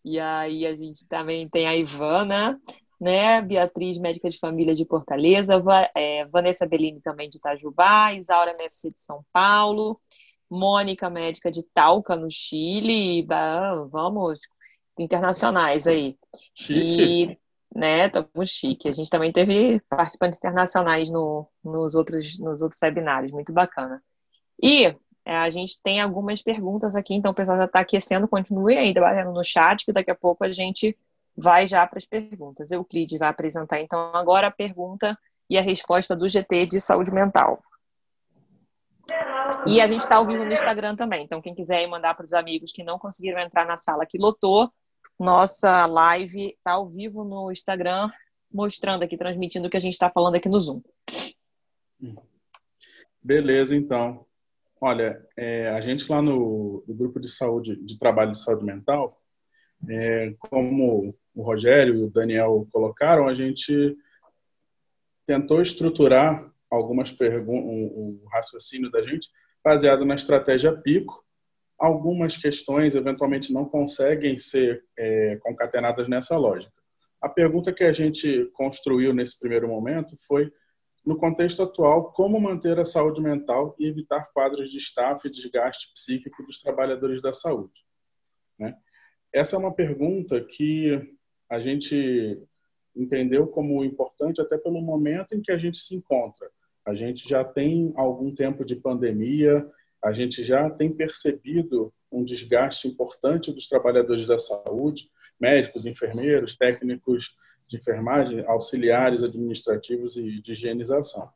E aí a gente também tem a Ivana, né? Beatriz, médica de família de Fortaleza, é, Vanessa Bellini também de Itajubá, Isaura MFC de São Paulo, Mônica, médica de Talca, no Chile. Vamos internacionais aí. Chique. E, né, estamos chique. A gente também teve participantes internacionais no, nos, outros, nos outros webinários, muito bacana. E é, a gente tem algumas perguntas aqui, então o pessoal já está aquecendo, continue aí debatendo no chat, que daqui a pouco a gente vai já para as perguntas. Euclide vai apresentar então agora a pergunta e a resposta do GT de saúde mental. E a gente está ao vivo no Instagram também, então quem quiser mandar para os amigos que não conseguiram entrar na sala que lotou, nossa live está ao vivo no Instagram, mostrando aqui, transmitindo o que a gente está falando aqui no Zoom. Beleza, então. Olha, é, a gente lá no, no, grupo de saúde, de trabalho de saúde mental, é, como o Rogério e o Daniel colocaram, a gente tentou estruturar algumas perguntas, o raciocínio da gente baseado na estratégia Pico, algumas questões eventualmente não conseguem ser é, concatenadas nessa lógica. A pergunta que a gente construiu nesse primeiro momento foi, no contexto atual, como manter a saúde mental e evitar quadros de estafa e desgaste psíquico dos trabalhadores da saúde. Né? Essa é uma pergunta que a gente entendeu como importante até pelo momento em que a gente se encontra. A gente já tem algum tempo de pandemia, a gente já tem percebido um desgaste importante dos trabalhadores da saúde, médicos, enfermeiros, técnicos de enfermagem, auxiliares administrativos e de higienização.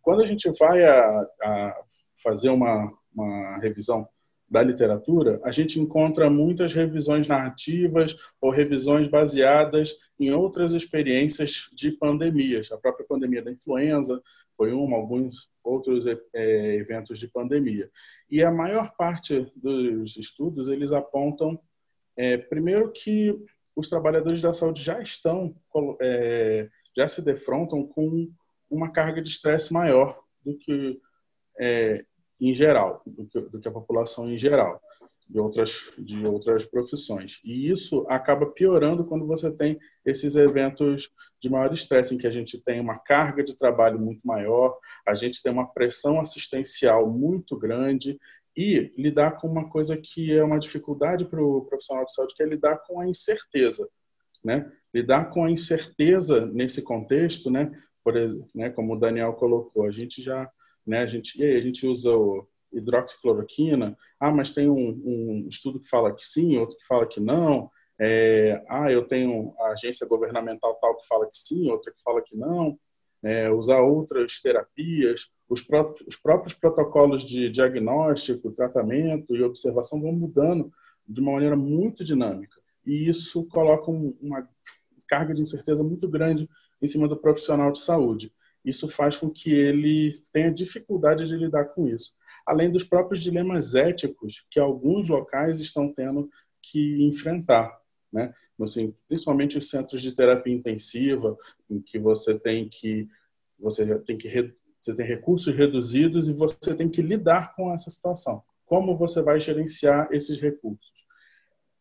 Quando a gente vai a, a fazer uma, uma revisão da literatura, a gente encontra muitas revisões narrativas ou revisões baseadas em outras experiências de pandemias. A própria pandemia da influenza foi uma, alguns outros é, eventos de pandemia. E a maior parte dos estudos, eles apontam, é, primeiro, que os trabalhadores da saúde já estão, é, já se defrontam com uma carga de estresse maior do que é, em geral, do que, do que a população em geral de outras, de outras profissões. E isso acaba piorando quando você tem esses eventos de maior estresse, em que a gente tem uma carga de trabalho muito maior, a gente tem uma pressão assistencial muito grande e lidar com uma coisa que é uma dificuldade para o profissional de saúde, que é lidar com a incerteza. Né? Lidar com a incerteza nesse contexto, né? Por né, como o Daniel colocou, a gente já, né, a gente, e aí, a gente usa o, hidroxicloroquina, ah, mas tem um, um, estudo que fala que sim, outro que fala que não, é, ah, eu tenho a agência governamental tal que fala que sim, outra que fala que não, é, usar outras terapias, os próprios, os próprios protocolos de diagnóstico, tratamento e observação vão mudando de uma maneira muito dinâmica. E isso coloca uma carga de incerteza muito grande em cima do profissional de saúde. Isso faz com que ele tenha dificuldade de lidar com isso. Além dos próprios dilemas éticos que alguns locais estão tendo que enfrentar. Né? Assim, principalmente os centros de terapia intensiva, em que você tem que você tem que você tem recursos reduzidos e você tem que lidar com essa situação. Como você vai gerenciar esses recursos?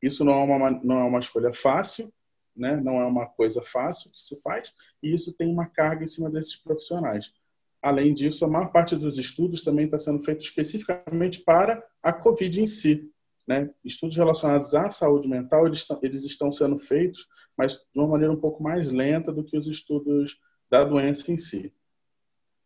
Isso não é uma, não é uma escolha fácil, né? não é uma coisa fácil que se faz, e isso tem uma carga em cima desses profissionais. Além disso, a maior parte dos estudos também está sendo feito especificamente para a Covid em si. Né? Estudos relacionados à saúde mental, eles, eles estão sendo feitos, mas de uma maneira um pouco mais lenta do que os estudos da doença em si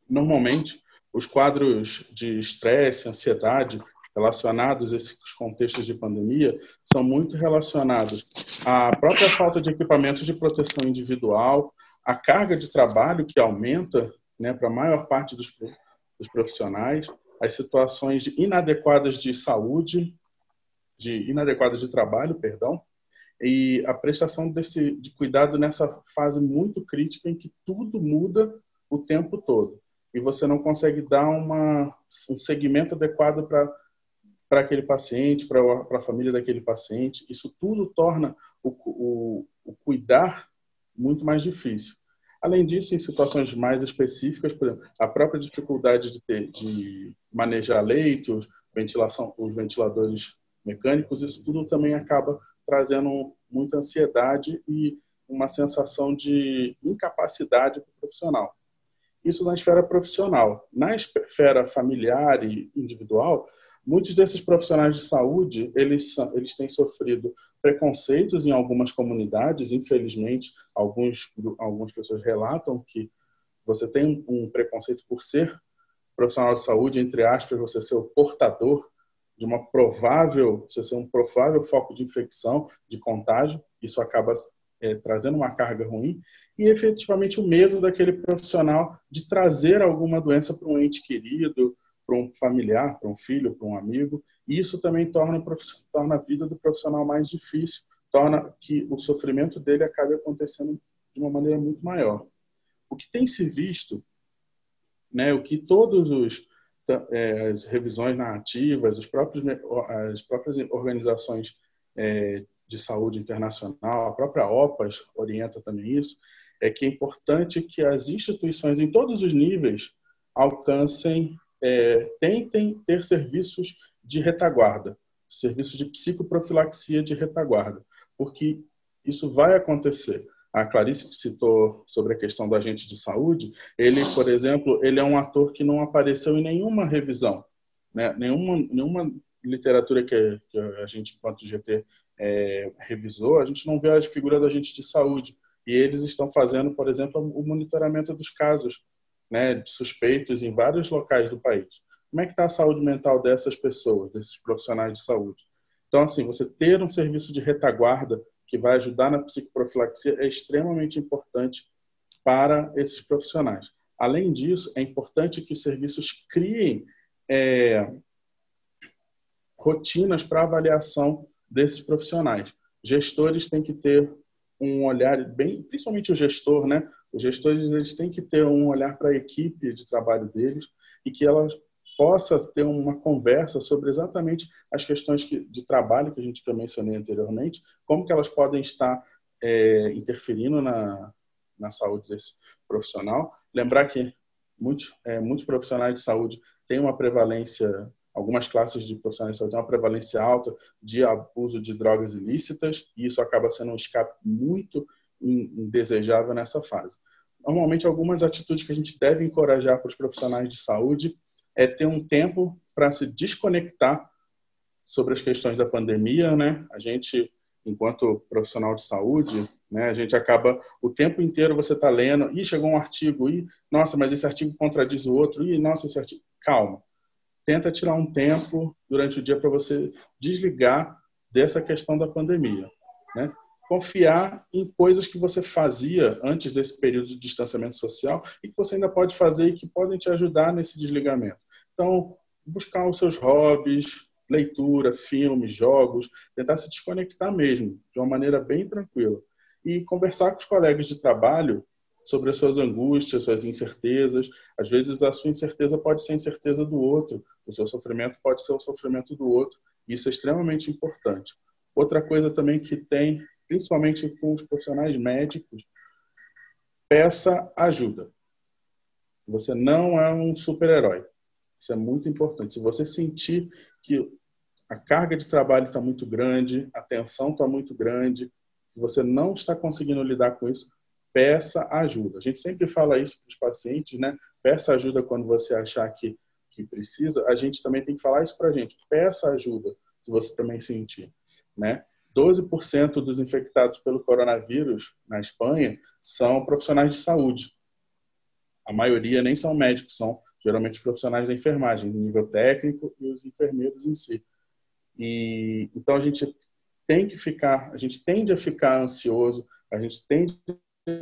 normalmente, os quadros de estresse, ansiedade relacionados a esses contextos de pandemia são muito relacionados à própria falta de equipamentos de proteção individual, a carga de trabalho que aumenta né, para a maior parte dos, dos profissionais, as situações de inadequadas de saúde, de inadequadas de trabalho, perdão, e a prestação desse de cuidado nessa fase muito crítica em que tudo muda o tempo todo. E você não consegue dar uma, um segmento adequado para para aquele paciente, para a família daquele paciente. Isso tudo torna o, o, o, cuidar muito mais difícil. Além disso, em situações mais específicas, por exemplo, a própria dificuldade de, ter, de manejar leitos, ventilação, os ventiladores mecânicos, isso tudo também acaba trazendo muita ansiedade e uma sensação de incapacidade para o profissional. Isso na esfera profissional. Na esfera familiar e individual, muitos desses profissionais de saúde, eles, eles têm sofrido preconceitos em algumas comunidades, infelizmente, alguns, algumas pessoas relatam que você tem um preconceito por ser profissional de saúde, entre aspas, você ser o portador de uma provável, você ser um provável foco de infecção, de contágio, isso acaba é, trazendo uma carga ruim e efetivamente o medo daquele profissional de trazer alguma doença para um ente querido, para um familiar, para um filho, para um amigo. E isso também torna, torna a vida do profissional mais difícil, torna que o sofrimento dele acabe acontecendo de uma maneira muito maior. O que tem se visto, né, o que todos os é, as revisões narrativas, os próprios, as próprias organizações é, de saúde internacional, a própria OPAS orienta também isso, é que é importante que as instituições em todos os níveis alcancem, é, tentem ter serviços de retaguarda, serviços de psicoprofilaxia de retaguarda, porque isso vai acontecer. A Clarice citou sobre a questão do agente de saúde. Ele, por exemplo, ele é um ator que não apareceu em nenhuma revisão, né? nenhuma, nenhuma literatura que, que a gente, enquanto GT, é, revisou, a gente não vê a figura do agente de saúde e eles estão fazendo, por exemplo, o monitoramento dos casos né, de suspeitos em vários locais do país. Como é que está a saúde mental dessas pessoas, desses profissionais de saúde? Então, assim, você ter um serviço de retaguarda que vai ajudar na psicoprofilaxia é extremamente importante para esses profissionais. Além disso, é importante que os serviços criem é, rotinas para avaliação desses profissionais. Gestores têm que ter um olhar bem, principalmente o gestor, né? Os gestores eles têm que ter um olhar para a equipe de trabalho deles e que ela possa ter uma conversa sobre exatamente as questões que, de trabalho que a gente já mencionei anteriormente, como que elas podem estar é, interferindo na, na saúde desse profissional. Lembrar que muitos, é, muitos profissionais de saúde têm uma prevalência algumas classes de profissionais têm uma prevalência alta de abuso de drogas ilícitas e isso acaba sendo um escape muito indesejável nessa fase. Normalmente, algumas atitudes que a gente deve encorajar para os profissionais de saúde é ter um tempo para se desconectar sobre as questões da pandemia, né? A gente, enquanto profissional de saúde, né, a gente acaba o tempo inteiro você está lendo, e chegou um artigo, e nossa, mas esse artigo contradiz o outro, e nossa, esse artigo, calma tenta tirar um tempo durante o dia para você desligar dessa questão da pandemia. Né? confiar em coisas que você fazia antes desse período de distanciamento social e que você ainda pode fazer e que podem te ajudar nesse desligamento. Então, buscar os seus hobbies, leitura, filmes, jogos, tentar se desconectar mesmo, de uma maneira bem tranquila. E conversar com os colegas de trabalho sobre as suas angústias, suas incertezas. Às vezes a sua incerteza pode ser a incerteza do outro, o seu sofrimento pode ser o sofrimento do outro. Isso é extremamente importante. Outra coisa também que tem, principalmente com os profissionais médicos, peça ajuda. Você não é um super-herói. Isso é muito importante. Se você sentir que a carga de trabalho está muito grande, a tensão está muito grande, você não está conseguindo lidar com isso, peça ajuda. A gente sempre fala isso para os pacientes, né? Peça ajuda quando você achar que, que precisa. A gente também tem que falar isso para a gente. Peça ajuda se você também sentir, né? 12% dos infectados pelo coronavírus na Espanha são profissionais de saúde. A maioria nem são médicos, são geralmente profissionais da enfermagem, nível técnico e os enfermeiros em si. E então a gente tem que ficar, a gente tende a ficar ansioso, a gente tende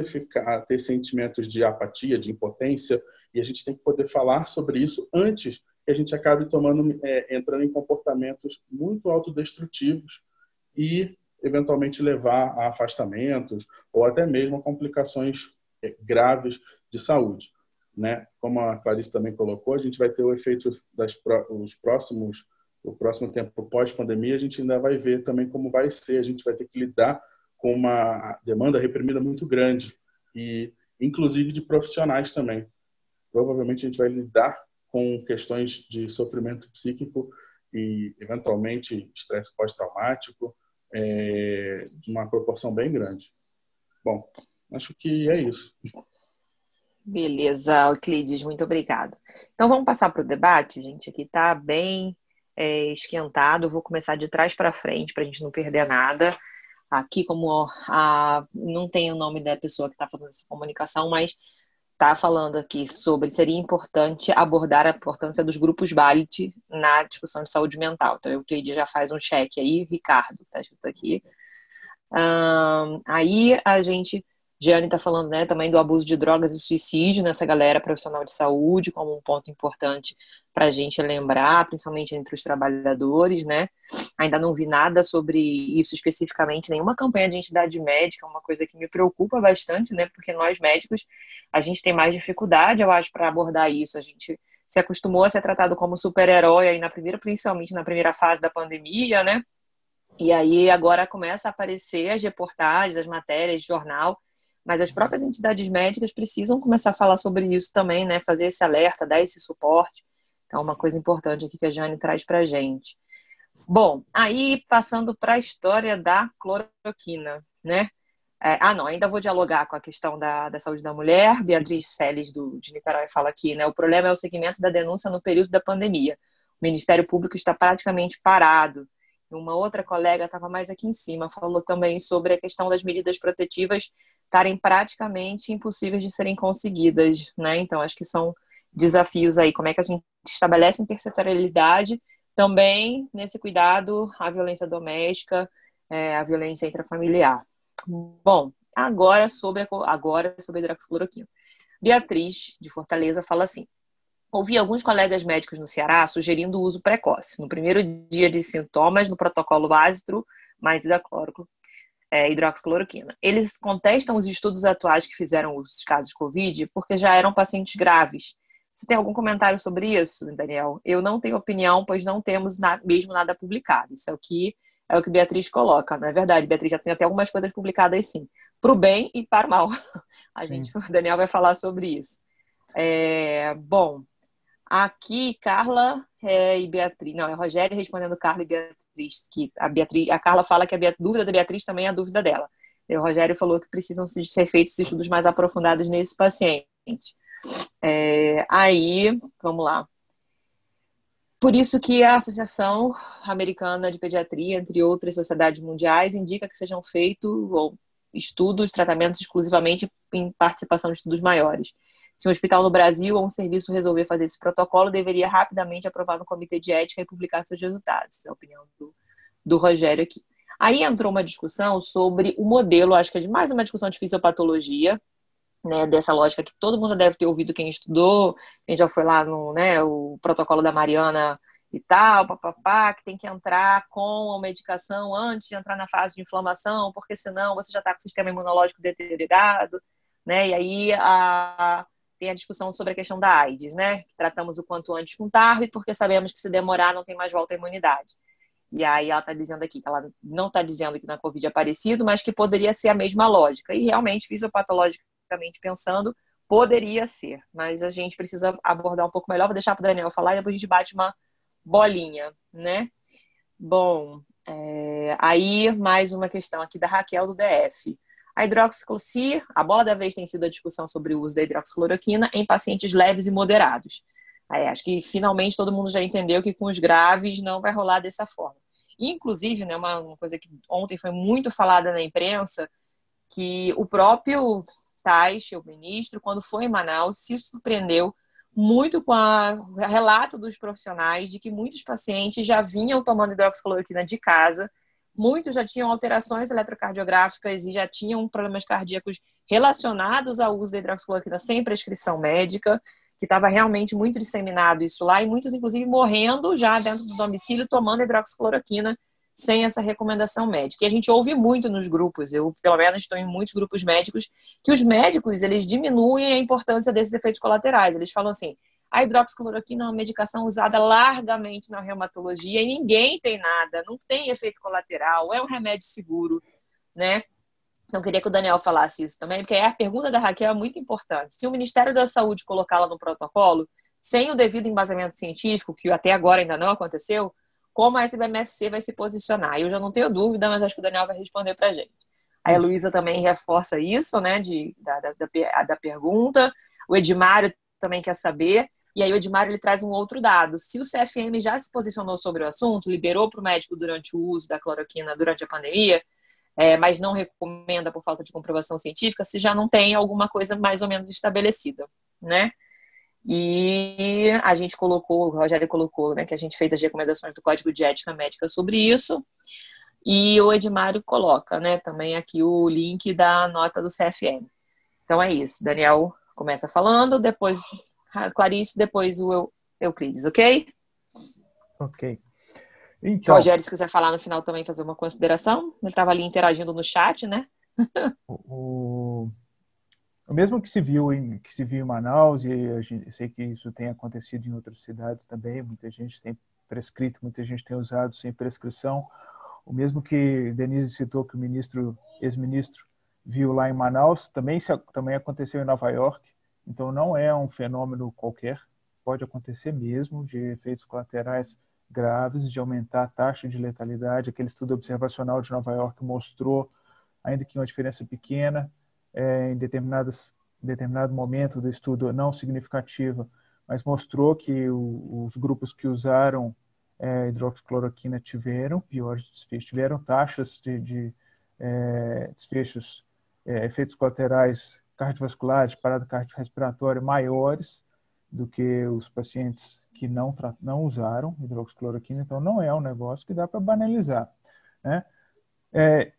ficar, ter sentimentos de apatia, de impotência, e a gente tem que poder falar sobre isso antes que a gente acabe tomando, é, entrando em comportamentos muito autodestrutivos e eventualmente levar a afastamentos ou até mesmo a complicações é, graves de saúde. Né? Como a Clarice também colocou, a gente vai ter o efeito das os próximos o próximo tempo pós-pandemia, a gente ainda vai ver também como vai ser, a gente vai ter que lidar com uma demanda reprimida muito grande e inclusive de profissionais também. Provavelmente a gente vai lidar com questões de sofrimento psíquico e eventualmente estresse pós-traumático é, de uma proporção bem grande. Bom, acho que é isso. Beleza, Euclides, muito obrigada. Então vamos passar para o debate, gente. Aqui está bem é, esquentado. vou começar de trás para frente para a gente não perder nada aqui como a, não tem o nome da pessoa que está fazendo essa comunicação, mas está falando aqui sobre seria importante abordar a importância dos grupos BALIT na discussão de saúde mental. Então, o Cleide já faz um cheque aí, Ricardo, está escrito aqui. Um, aí a gente Gianni está falando né, também do abuso de drogas e suicídio nessa galera profissional de saúde, como um ponto importante para a gente lembrar, principalmente entre os trabalhadores, né? Ainda não vi nada sobre isso especificamente, nenhuma campanha de entidade médica, uma coisa que me preocupa bastante, né? Porque nós médicos, a gente tem mais dificuldade, eu acho, para abordar isso. A gente se acostumou a ser tratado como super-herói aí na primeira, principalmente na primeira fase da pandemia, né? E aí agora começa a aparecer as reportagens, as matérias de jornal mas as próprias entidades médicas precisam começar a falar sobre isso também, né? Fazer esse alerta, dar esse suporte. Então, uma coisa importante aqui que a Jane traz para a gente. Bom, aí passando para a história da cloroquina, né? É, ah, não, ainda vou dialogar com a questão da, da saúde da mulher. Beatriz Seles, do, de Niterói, fala aqui, né? O problema é o segmento da denúncia no período da pandemia. O Ministério Público está praticamente parado. Uma outra colega estava mais aqui em cima, falou também sobre a questão das medidas protetivas estarem praticamente impossíveis de serem conseguidas, né? Então, acho que são desafios aí. Como é que a gente estabelece intersetorialidade também nesse cuidado à violência doméstica, é, à violência intrafamiliar. Bom, agora sobre a, agora sobre a hidroxicloroquina. Beatriz, de Fortaleza, fala assim: Ouvi alguns colegas médicos no Ceará sugerindo o uso precoce, no primeiro dia de sintomas, no protocolo ácido mais hidroclórico é, hidroxicloroquina. Eles contestam os estudos atuais que fizeram os casos de Covid porque já eram pacientes graves. Você tem algum comentário sobre isso, Daniel? Eu não tenho opinião, pois não temos na, mesmo nada publicado. Isso é o que é o que Beatriz coloca, não é verdade? Beatriz já tem até algumas coisas publicadas sim, para o bem e para o mal. A gente, sim. o Daniel vai falar sobre isso. É, bom, aqui Carla é, e Beatriz, não, é Rogério respondendo Carla e Beatriz que a Beatriz, a Carla fala que a dúvida da Beatriz também é a dúvida dela. E o Rogério falou que precisam ser feitos estudos mais aprofundados nesse paciente. É, aí, vamos lá. Por isso que a Associação Americana de Pediatria, entre outras sociedades mundiais, indica que sejam feitos estudos, tratamentos exclusivamente em participação de estudos maiores. Se um hospital no Brasil ou um serviço resolver fazer esse protocolo, deveria rapidamente aprovar no comitê de ética e publicar seus resultados. Essa é a opinião do, do Rogério aqui. Aí entrou uma discussão sobre o modelo, acho que é mais uma discussão de fisiopatologia, né, dessa lógica que todo mundo deve ter ouvido quem estudou, quem já foi lá no né, o protocolo da Mariana e tal, papapá, que tem que entrar com a medicação antes de entrar na fase de inflamação, porque senão você já está com o sistema imunológico deteriorado, né? E aí a, tem a discussão sobre a questão da AIDS, né? Tratamos o quanto antes com TARV, porque sabemos que se demorar não tem mais volta à imunidade. E aí ela está dizendo aqui que ela não está dizendo que na Covid é parecido, mas que poderia ser a mesma lógica. E realmente, fisiopatologicamente pensando, poderia ser. Mas a gente precisa abordar um pouco melhor. Vou deixar para o Daniel falar e depois a gente bate uma bolinha, né? Bom, é... aí mais uma questão aqui da Raquel do DF. A hidroxicloroquina, a bola da vez tem sido a discussão sobre o uso da hidroxicloroquina em pacientes leves e moderados. Aí, acho que finalmente todo mundo já entendeu que com os graves não vai rolar dessa forma. Inclusive, né, uma, uma coisa que ontem foi muito falada na imprensa, que o próprio Taish, o ministro, quando foi em Manaus, se surpreendeu muito com o relato dos profissionais de que muitos pacientes já vinham tomando hidroxicloroquina de casa, muitos já tinham alterações eletrocardiográficas e já tinham problemas cardíacos relacionados ao uso da hidroxicloroquina sem prescrição médica que estava realmente muito disseminado isso lá, e muitos, inclusive, morrendo já dentro do domicílio, tomando hidroxicloroquina sem essa recomendação médica. E a gente ouve muito nos grupos, eu, pelo menos, estou em muitos grupos médicos, que os médicos, eles diminuem a importância desses efeitos colaterais. Eles falam assim, a hidroxicloroquina é uma medicação usada largamente na reumatologia e ninguém tem nada, não tem efeito colateral, é um remédio seguro, né? Então, queria que o Daniel falasse isso também, porque a pergunta da Raquel é muito importante. Se o Ministério da Saúde colocá-la no protocolo, sem o devido embasamento científico, que até agora ainda não aconteceu, como a SBMFC vai se posicionar? Eu já não tenho dúvida, mas acho que o Daniel vai responder para a gente. A Luísa também reforça isso, né, de, da, da, da pergunta. O Edmário também quer saber. E aí o Edmário ele traz um outro dado. Se o CFM já se posicionou sobre o assunto, liberou para o médico durante o uso da cloroquina durante a pandemia, é, mas não recomenda por falta de comprovação científica, se já não tem alguma coisa mais ou menos estabelecida, né? E a gente colocou, o Rogério colocou, né, que a gente fez as recomendações do Código de Ética Médica sobre isso. E o Edmário coloca, né, também aqui o link da nota do CFM. Então é isso. Daniel começa falando, depois Clarice, depois o Euclides, ok? Ok. Então, Rogério, se quiser falar no final também, fazer uma consideração. Ele estava ali interagindo no chat, né? o, o mesmo que se viu em que se viu em Manaus e eu sei que isso tem acontecido em outras cidades também. Muita gente tem prescrito, muita gente tem usado sem prescrição. O mesmo que Denise citou que o ministro, ex-ministro, viu lá em Manaus, também também aconteceu em Nova York. Então não é um fenômeno qualquer, pode acontecer mesmo de efeitos colaterais graves, de aumentar a taxa de letalidade. Aquele estudo observacional de Nova York mostrou, ainda que uma diferença pequena, é, em determinadas, determinado momento do estudo, não significativa, mas mostrou que o, os grupos que usaram é, hidroxicloroquina tiveram piores desfechos, tiveram taxas de, de é, desfechos, é, efeitos colaterais cardiovasculares, parada cardiorrespiratória maiores do que os pacientes que não, não usaram hidroxicloroquina, então não é um negócio que dá para banalizar. Né? É,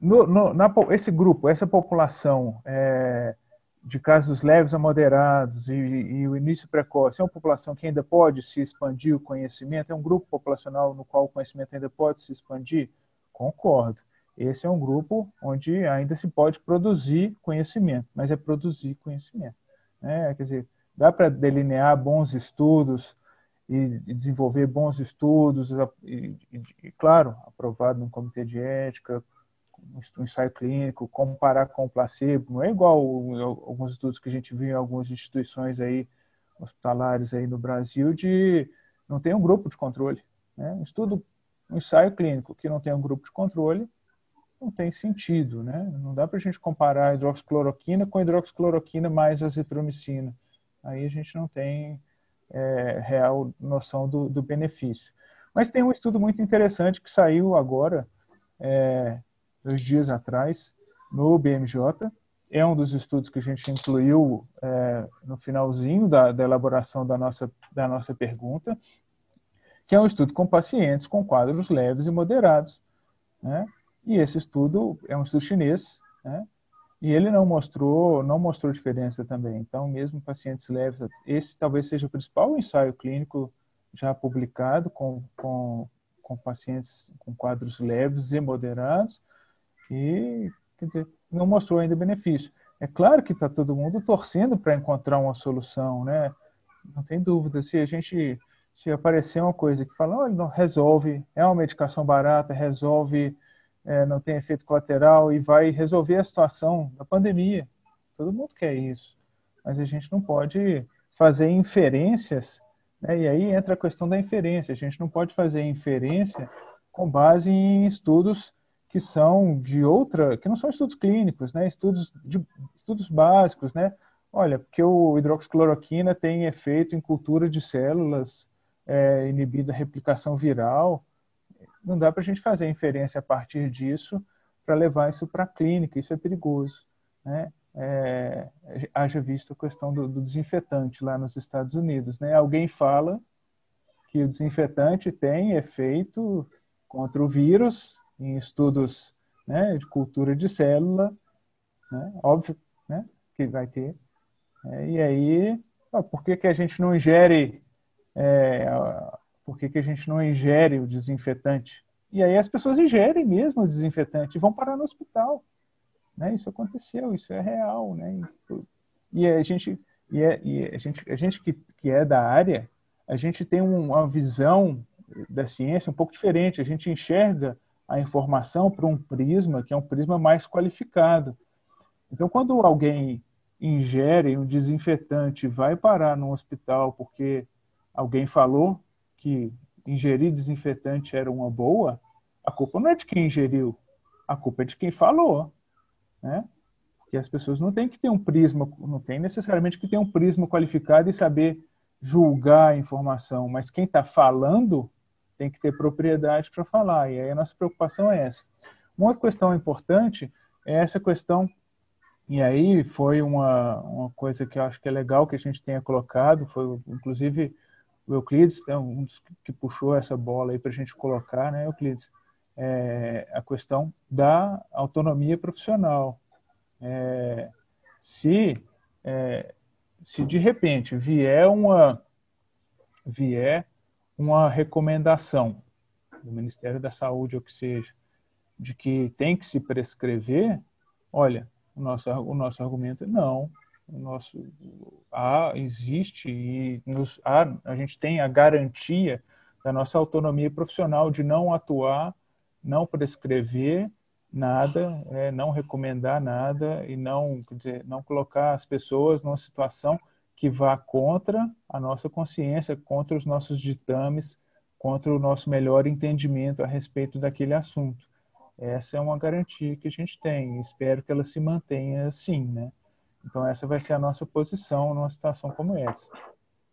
no, no, na, esse grupo, essa população é, de casos leves a moderados e, e, o início precoce, é uma população que ainda pode se expandir o conhecimento? É um grupo populacional no qual o conhecimento ainda pode se expandir? Concordo. Esse é um grupo onde ainda se pode produzir conhecimento, mas é produzir conhecimento. Né? Quer dizer, dá para delinear bons estudos e, desenvolver bons estudos, e, e, e, claro, aprovado no comitê de ética, um ensaio clínico, comparar com o placebo, não é igual alguns estudos que a gente viu em algumas instituições aí hospitalares aí no Brasil de não tem um grupo de controle, né? Um estudo, um ensaio clínico que não tem um grupo de controle não tem sentido, né? Não dá para a gente comparar a hidroxicloroquina com a hidroxicloroquina mais azitromicina aí a gente não tem é, real noção do, do, benefício. Mas tem um estudo muito interessante que saiu agora, é, dois dias atrás, no BMJ. É um dos estudos que a gente incluiu é, no finalzinho da, da elaboração da nossa, da nossa pergunta, que é um estudo com pacientes com quadros leves e moderados, né? E esse estudo é um estudo chinês, né? E ele não mostrou, não mostrou diferença também. Então, mesmo pacientes leves, esse talvez seja o principal ensaio clínico já publicado com, com, com pacientes com quadros leves e moderados e, quer dizer, não mostrou ainda benefício. É claro que está todo mundo torcendo para encontrar uma solução, né? Não tem dúvida. Se a gente se aparecer uma coisa que fala, olha, não, resolve, é uma medicação barata, resolve, é, não tem efeito colateral e vai resolver a situação da pandemia. Todo mundo quer isso. Mas a gente não pode fazer inferências, né? e aí entra a questão da inferência. A gente não pode fazer inferência com base em estudos que são de outra, que não são estudos clínicos, né? Estudos, de, estudos básicos, né? Olha, porque o hidroxicloroquina tem efeito em cultura de células é, inibindo a replicação viral. Não dá para a gente fazer inferência a partir disso para levar isso para a clínica, isso é perigoso. Né? É, haja visto a questão do, do, desinfetante lá nos Estados Unidos. Né? Alguém fala que o desinfetante tem efeito contra o vírus, em estudos né, de cultura de célula, né, óbvio né, que vai ter. É, e aí, ó, por que, que a gente não ingere, é, por que, que a gente não ingere o desinfetante? E aí as pessoas ingerem mesmo o desinfetante e vão parar no hospital. Né? Isso aconteceu, isso é real. Né? E a gente, e, é, e a gente, a gente que, que é da área, a gente tem uma visão da ciência um pouco diferente. A gente enxerga a informação para um prisma que é um prisma mais qualificado. Então, quando alguém ingere um desinfetante e vai parar no hospital porque alguém falou que ingerir desinfetante era uma boa, a culpa não é de quem ingeriu, a culpa é de quem falou, né? Porque as pessoas não têm que ter um prisma, não tem necessariamente que ter um prisma qualificado e saber julgar a informação, mas quem está falando tem que ter propriedade para falar. E aí a nossa preocupação é essa. Uma outra questão importante é essa questão, e aí foi uma, uma coisa que eu acho que é legal que a gente tenha colocado, foi inclusive o Euclides, é um dos que puxou essa bola aí para a gente colocar, né, Euclides? É a questão da autonomia profissional. É, se, é, se de repente vier uma vier uma recomendação do Ministério da Saúde ou que seja, de que tem que se prescrever, olha, o nosso, o nosso argumento é não. O nosso, há, existe e nos, há, a gente tem a garantia da nossa autonomia profissional de não atuar, não prescrever nada, é, não recomendar nada e não, dizer, não colocar as pessoas numa situação que vá contra a nossa consciência, contra os nossos ditames, contra o nosso melhor entendimento a respeito daquele assunto. Essa é uma garantia que a gente tem, espero que ela se mantenha assim, né? Então essa vai ser a nossa posição numa situação como essa.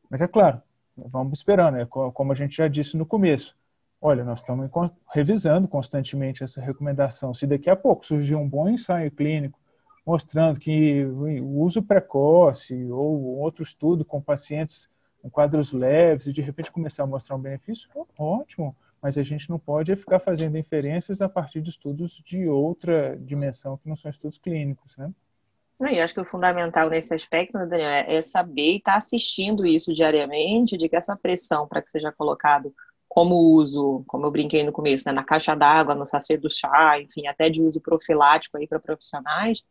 Mas é claro, vamos esperando, né? como a gente já disse no começo. Olha, nós estamos revisando constantemente essa recomendação. Se daqui a pouco surgir um bom ensaio clínico mostrando que o uso precoce ou outro estudo com pacientes com quadros leves e de repente começar a mostrar um benefício, ótimo, mas a gente não pode ficar fazendo inferências a partir de estudos de outra dimensão que não são estudos clínicos, né? E acho que o fundamental nesse aspecto, né, Daniel, é saber e estar tá assistindo isso diariamente, de que essa pressão para que seja colocado como uso, como eu brinquei no começo, né, na caixa d'água, no sachê do chá, enfim, até de uso profilático aí para profissionais,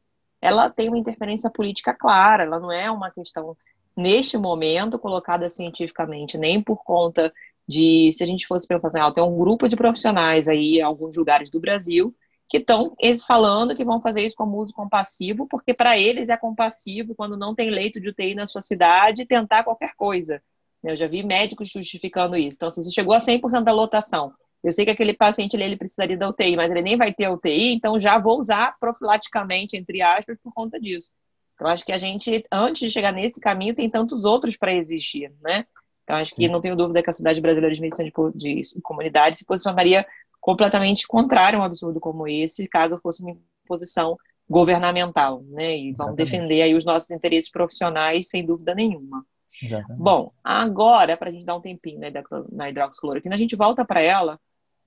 ela tem uma interferência política clara, ela não é uma questão, neste momento, colocada cientificamente, nem por conta de, se a gente fosse pensar assim, ah, tem um grupo de profissionais aí em alguns lugares do Brasil que estão falando que vão fazer isso como uso compassivo, porque para eles é compassivo quando não tem leito de UTI na sua cidade tentar qualquer coisa. Eu já vi médicos justificando isso. Então, se você chegou a 100% da lotação, eu sei que aquele paciente ele, ele precisaria da UTI, mas ele nem vai ter UTI, então já vou usar profilaticamente, entre aspas, por conta disso. Então, acho que a gente, antes de chegar nesse caminho, tem tantos outros para existir, né? Então, acho que não tenho dúvida que a Sociedade Brasileira de Medicina de, de Comunidade se posicionaria completamente contrário a um absurdo como esse, caso fosse uma imposição governamental, né? E vamos defender aí os nossos interesses profissionais, sem dúvida nenhuma. Exatamente. Bom, agora, para a gente dar um tempinho né, na hidroxicloroquina, a gente volta para ela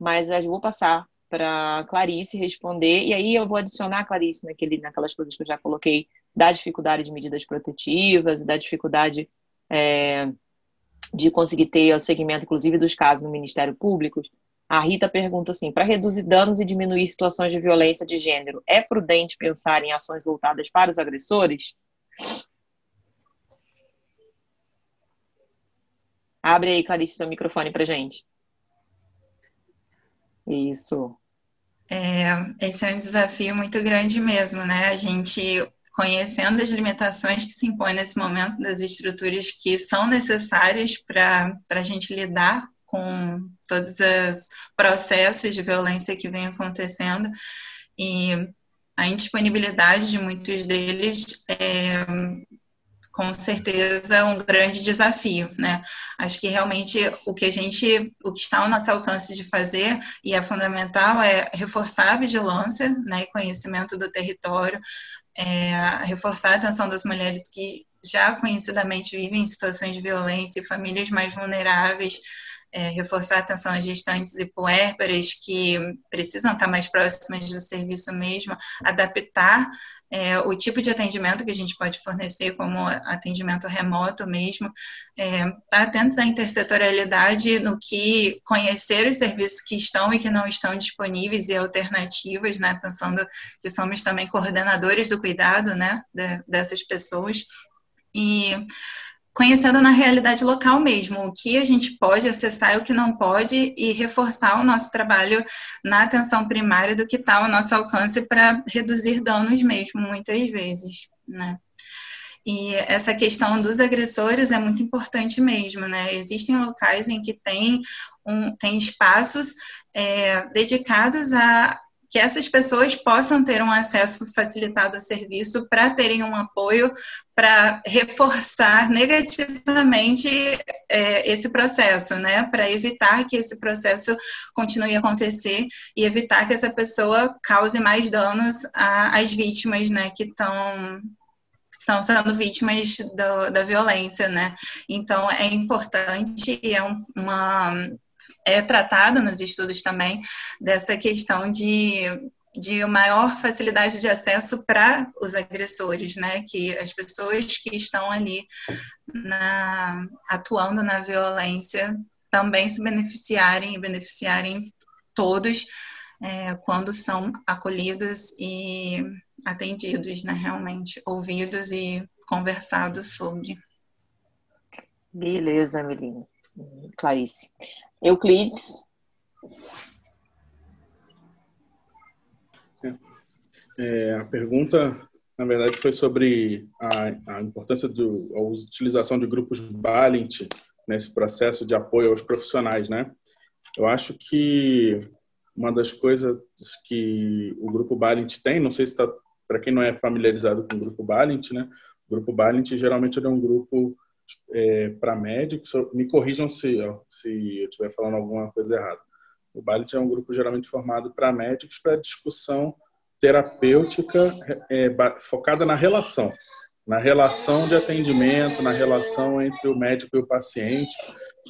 mas eu vou passar para Clarice responder, e aí eu vou adicionar, Clarice, naquele, naquelas coisas que eu já coloquei, da dificuldade de medidas protetivas, da dificuldade é, de conseguir ter o segmento, inclusive, dos casos no Ministério Público. A Rita pergunta assim: para reduzir danos e diminuir situações de violência de gênero, é prudente pensar em ações voltadas para os agressores? Abre aí, Clarice, seu microfone para gente. Isso. É, esse é um desafio muito grande mesmo, né? A gente conhecendo as limitações que se impõem nesse momento das estruturas que são necessárias para a gente lidar com todos os processos de violência que vem acontecendo e a indisponibilidade de muitos deles é, com certeza um grande desafio, né? Acho que realmente o que a gente, o que está ao nosso alcance de fazer e é fundamental é reforçar a vigilância, né, conhecimento do território, é, reforçar a atenção das mulheres que já conhecidamente vivem em situações de violência e famílias mais vulneráveis, é, reforçar a atenção às gestantes e puérperas que precisam estar mais próximas do serviço mesmo, adaptar é, o tipo de atendimento que a gente pode fornecer, como atendimento remoto mesmo, é, estar tá atentos à intersetorialidade no que conhecer os serviços que estão e que não estão disponíveis e alternativas, né, pensando que somos também coordenadores do cuidado, né, de, dessas pessoas, e conhecendo na realidade local mesmo, o que a gente pode acessar e o que não pode, e reforçar o nosso trabalho na atenção primária do que está ao nosso alcance para reduzir danos mesmo, muitas vezes, né? E essa questão dos agressores é muito importante mesmo, né? Existem locais em que tem, um, tem espaços é, dedicados a que essas pessoas possam ter um acesso facilitado ao serviço para terem um apoio para reforçar negativamente é, esse processo, né? Para evitar que esse processo continue a acontecer e evitar que essa pessoa cause mais danos às vítimas, né? Que estão estão sendo vítimas do, da violência, né? Então é importante, é um, uma é tratado nos estudos também dessa questão de de maior facilidade de acesso para os agressores, né? Que as pessoas que estão ali na, atuando na violência também se beneficiarem e beneficiarem todos é, quando são acolhidos e atendidos, né? Realmente ouvidos e conversados sobre. Beleza, Melinha. Clarice. Euclides. É, a pergunta, na verdade, foi sobre a, a importância da utilização de grupos Balint nesse processo de apoio aos profissionais, né? Eu acho que uma das coisas que o grupo Balint tem, não sei se está para quem não é familiarizado com o grupo Balint, né? O grupo Balint geralmente é um grupo é, para médicos, me corrijam se, se eu estiver falando alguma coisa errada. O BALIT é um grupo geralmente formado para médicos para discussão terapêutica é, focada na relação, na relação de atendimento, na relação entre o médico e o paciente.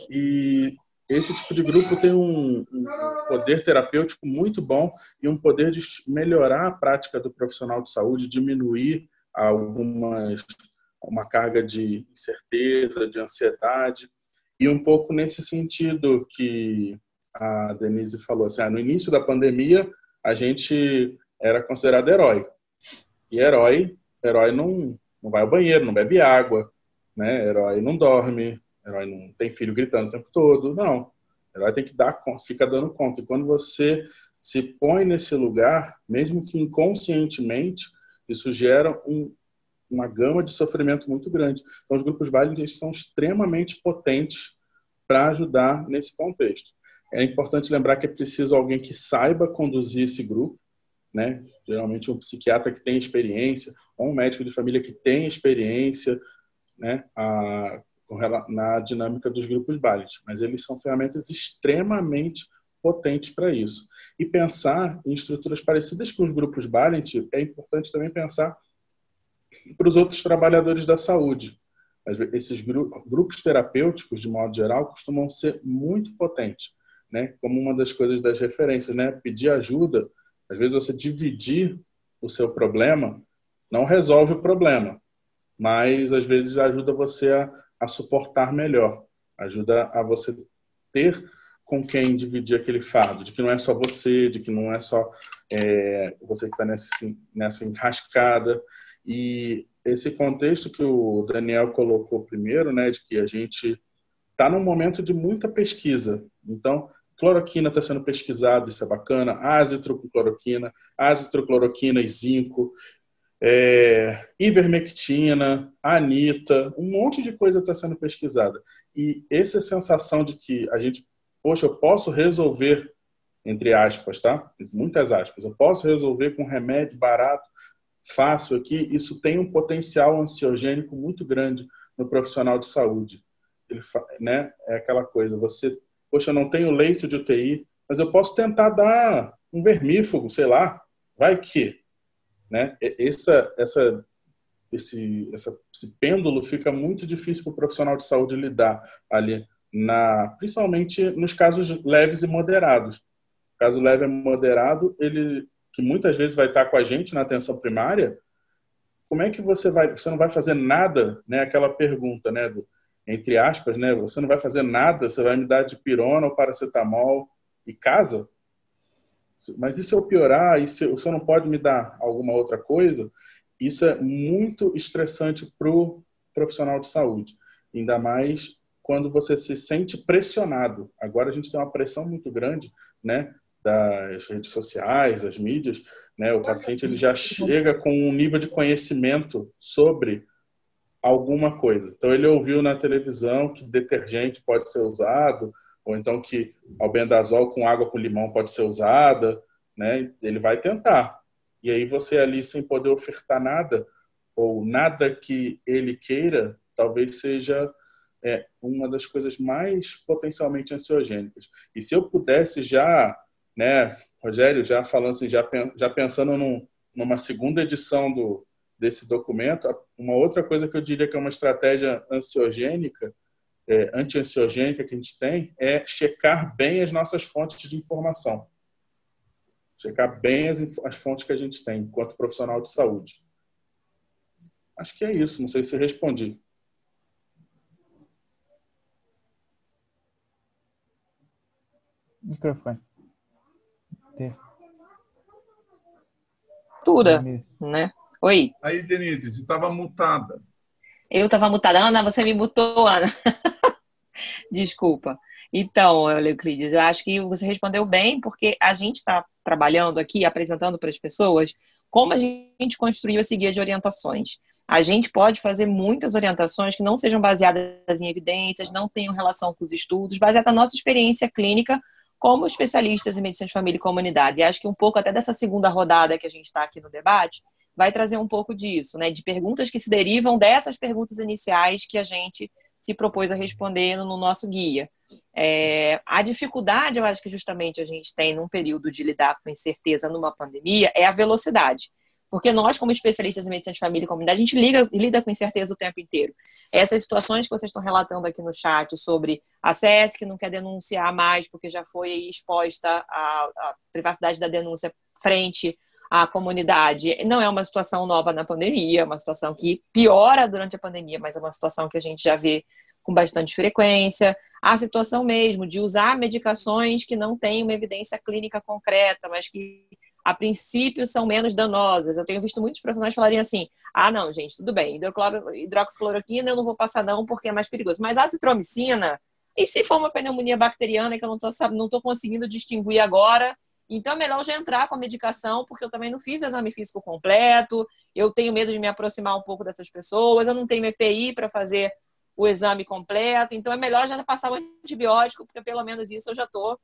E esse tipo de grupo tem um, um, poder terapêutico muito bom e um poder de melhorar a prática do profissional de saúde, diminuir algumas uma carga de incerteza, de ansiedade, e um pouco nesse sentido que a Denise falou, assim, ah, no início da pandemia a gente era considerado herói, e herói, herói não, não vai ao banheiro, não bebe água, né? herói não dorme, herói não tem filho gritando o tempo todo, não, herói tem que dar fica dando conta, e quando você se põe nesse lugar, mesmo que inconscientemente, isso gera um, uma gama de sofrimento muito grande. Então, os grupos Bailey são extremamente potentes para ajudar nesse contexto. É importante lembrar que é preciso alguém que saiba conduzir esse grupo, né? Geralmente um psiquiatra que tem experiência, ou um médico de família que tem experiência, né? A, na dinâmica dos grupos Bailey. Mas eles são ferramentas extremamente potentes para isso. E pensar em estruturas parecidas com os grupos Balint é importante também pensar para os outros trabalhadores da saúde. Esses grupos terapêuticos, de modo geral, costumam ser muito potentes. né, como uma das coisas das referências, né? Pedir ajuda, às vezes você dividir o seu problema não resolve o problema, mas às vezes ajuda você a, a suportar melhor, ajuda a você ter com quem dividir aquele fardo, de que não é só você, de que não é só é, você que está nessa, nessa enrascada. E esse contexto que o Daniel colocou primeiro, né, de que a gente está num momento de muita pesquisa. Então, cloroquina está sendo pesquisada, isso é bacana, ácitro com cloroquina, azitrocloroquina e zinco, é, ivermectina, anita, um monte de coisa está sendo pesquisada. E essa sensação de que a gente, poxa, eu posso resolver, entre aspas, tá? Muitas aspas, eu posso resolver com remédio barato, fácil aqui, isso tem um potencial ansiogênico muito grande no profissional de saúde. Ele, né, é aquela coisa, você poxa, eu não tenho leito de UTI, mas eu posso tentar dar um vermífugo, sei lá, vai que, né? Essa, essa, esse, essa, esse pêndulo fica muito difícil para o profissional de saúde lidar ali, na, principalmente nos casos leves e moderados. Caso leve e moderado, ele que muitas vezes vai estar com a gente na atenção primária, como é que você vai, você não vai fazer nada, né? Aquela pergunta, né? Do, entre aspas, né? Você não vai fazer nada, você vai me dar de pirona ou paracetamol e casa? Mas e se eu piorar? E se o senhor não pode me dar alguma outra coisa? Isso é muito estressante para o profissional de saúde. Ainda mais quando você se sente pressionado. Agora a gente tem uma pressão muito grande, né? Das redes sociais, das mídias, né? O paciente ele já chega com um nível de conhecimento sobre alguma coisa. Então ele ouviu na televisão que detergente pode ser usado, ou então que albendazol com água com limão pode ser usada, né? Ele vai tentar. E aí você ali sem poder ofertar nada ou nada que ele queira, talvez seja é, uma das coisas mais potencialmente ansiogênicas. E se eu pudesse já, né, Rogério, já falando assim, já, já pensando num, numa segunda edição do, desse documento. Uma outra coisa que eu diria que é uma estratégia ansiogênica, é, anti-ansiogênica que a gente tem, é checar bem as nossas fontes de informação. Checar bem as, as fontes que a gente tem enquanto profissional de saúde. Acho que é isso, não sei se respondi. Microfone. Cultura, né? Oi. Aí, Denise, você estava mutada. Eu estava mutada. Ana, você me mutou, Ana. Desculpa. Então, Euclides, eu acho que você respondeu bem, porque a gente está trabalhando aqui, apresentando para as pessoas como a gente construiu esse guia de orientações. A gente pode fazer muitas orientações que não sejam baseadas em evidências, não tenham relação com os estudos, baseada na nossa experiência clínica como especialistas em medicina de família e comunidade. E acho que um pouco até dessa segunda rodada que a gente está aqui no debate, vai trazer um pouco disso, né? De perguntas que se derivam dessas perguntas iniciais que a gente se propôs a responder no nosso guia. É, a dificuldade, eu acho que justamente a gente tem num período de lidar com incerteza numa pandemia é a velocidade. Porque nós, como especialistas em medicina de família e comunidade, a gente liga, lida com incerteza o tempo inteiro. Essas situações que vocês estão relatando aqui no chat sobre a SES que não quer denunciar mais porque já foi exposta à privacidade da denúncia frente a comunidade. Não é uma situação nova na pandemia, é uma situação que piora durante a pandemia, mas é uma situação que a gente já vê com bastante frequência. A situação mesmo de usar medicações que não têm uma evidência clínica concreta, mas que a princípio são menos danosas. Eu tenho visto muitos profissionais falarem assim: ah, não, gente, tudo bem, hidroxicloroquina eu não vou passar não porque é mais perigoso. Mas a azitromicina, e se for uma pneumonia bacteriana que eu não estou conseguindo distinguir agora, então é melhor já entrar com a medicação, porque eu também não fiz o exame físico completo, eu tenho medo de me aproximar um pouco dessas pessoas, eu não tenho EPI para fazer o exame completo, então é melhor já passar o antibiótico, porque pelo menos isso eu já estou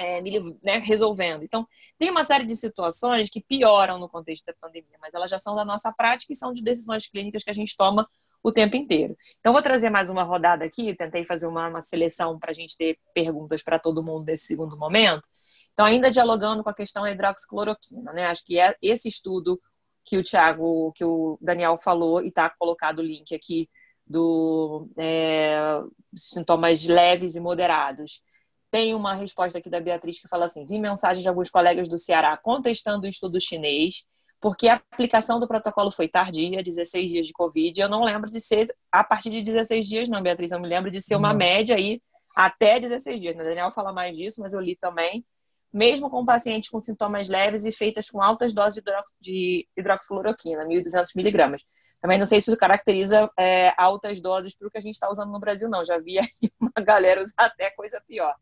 é, né, resolvendo. Então, tem uma série de situações que pioram no contexto da pandemia, mas elas já são da nossa prática e são de decisões clínicas que a gente toma o tempo inteiro. Então, vou trazer mais uma rodada aqui, tentei fazer uma, uma seleção para a gente ter perguntas para todo mundo nesse segundo momento. Então, ainda dialogando com a questão da hidroxicloroquina, né? Acho que é esse estudo que o Thiago, que o Daniel falou, e está colocado o link aqui do é, sintomas leves e moderados. Tem uma resposta aqui da Beatriz que fala assim: vi mensagem de alguns colegas do Ceará contestando o estudo chinês, porque a aplicação do protocolo foi tardia, 16 dias de Covid. Eu não lembro de ser a partir de 16 dias, não, Beatriz. Eu me lembro de ser uma média aí até 16 dias. O Daniel fala mais disso, mas eu li também. Mesmo com pacientes com sintomas leves e feitas com altas doses de hidroxicloroquina, 1.200 miligramas. Também não sei se isso caracteriza é, altas doses para o que a gente está usando no Brasil, não. Já vi aí uma galera usar até coisa pior.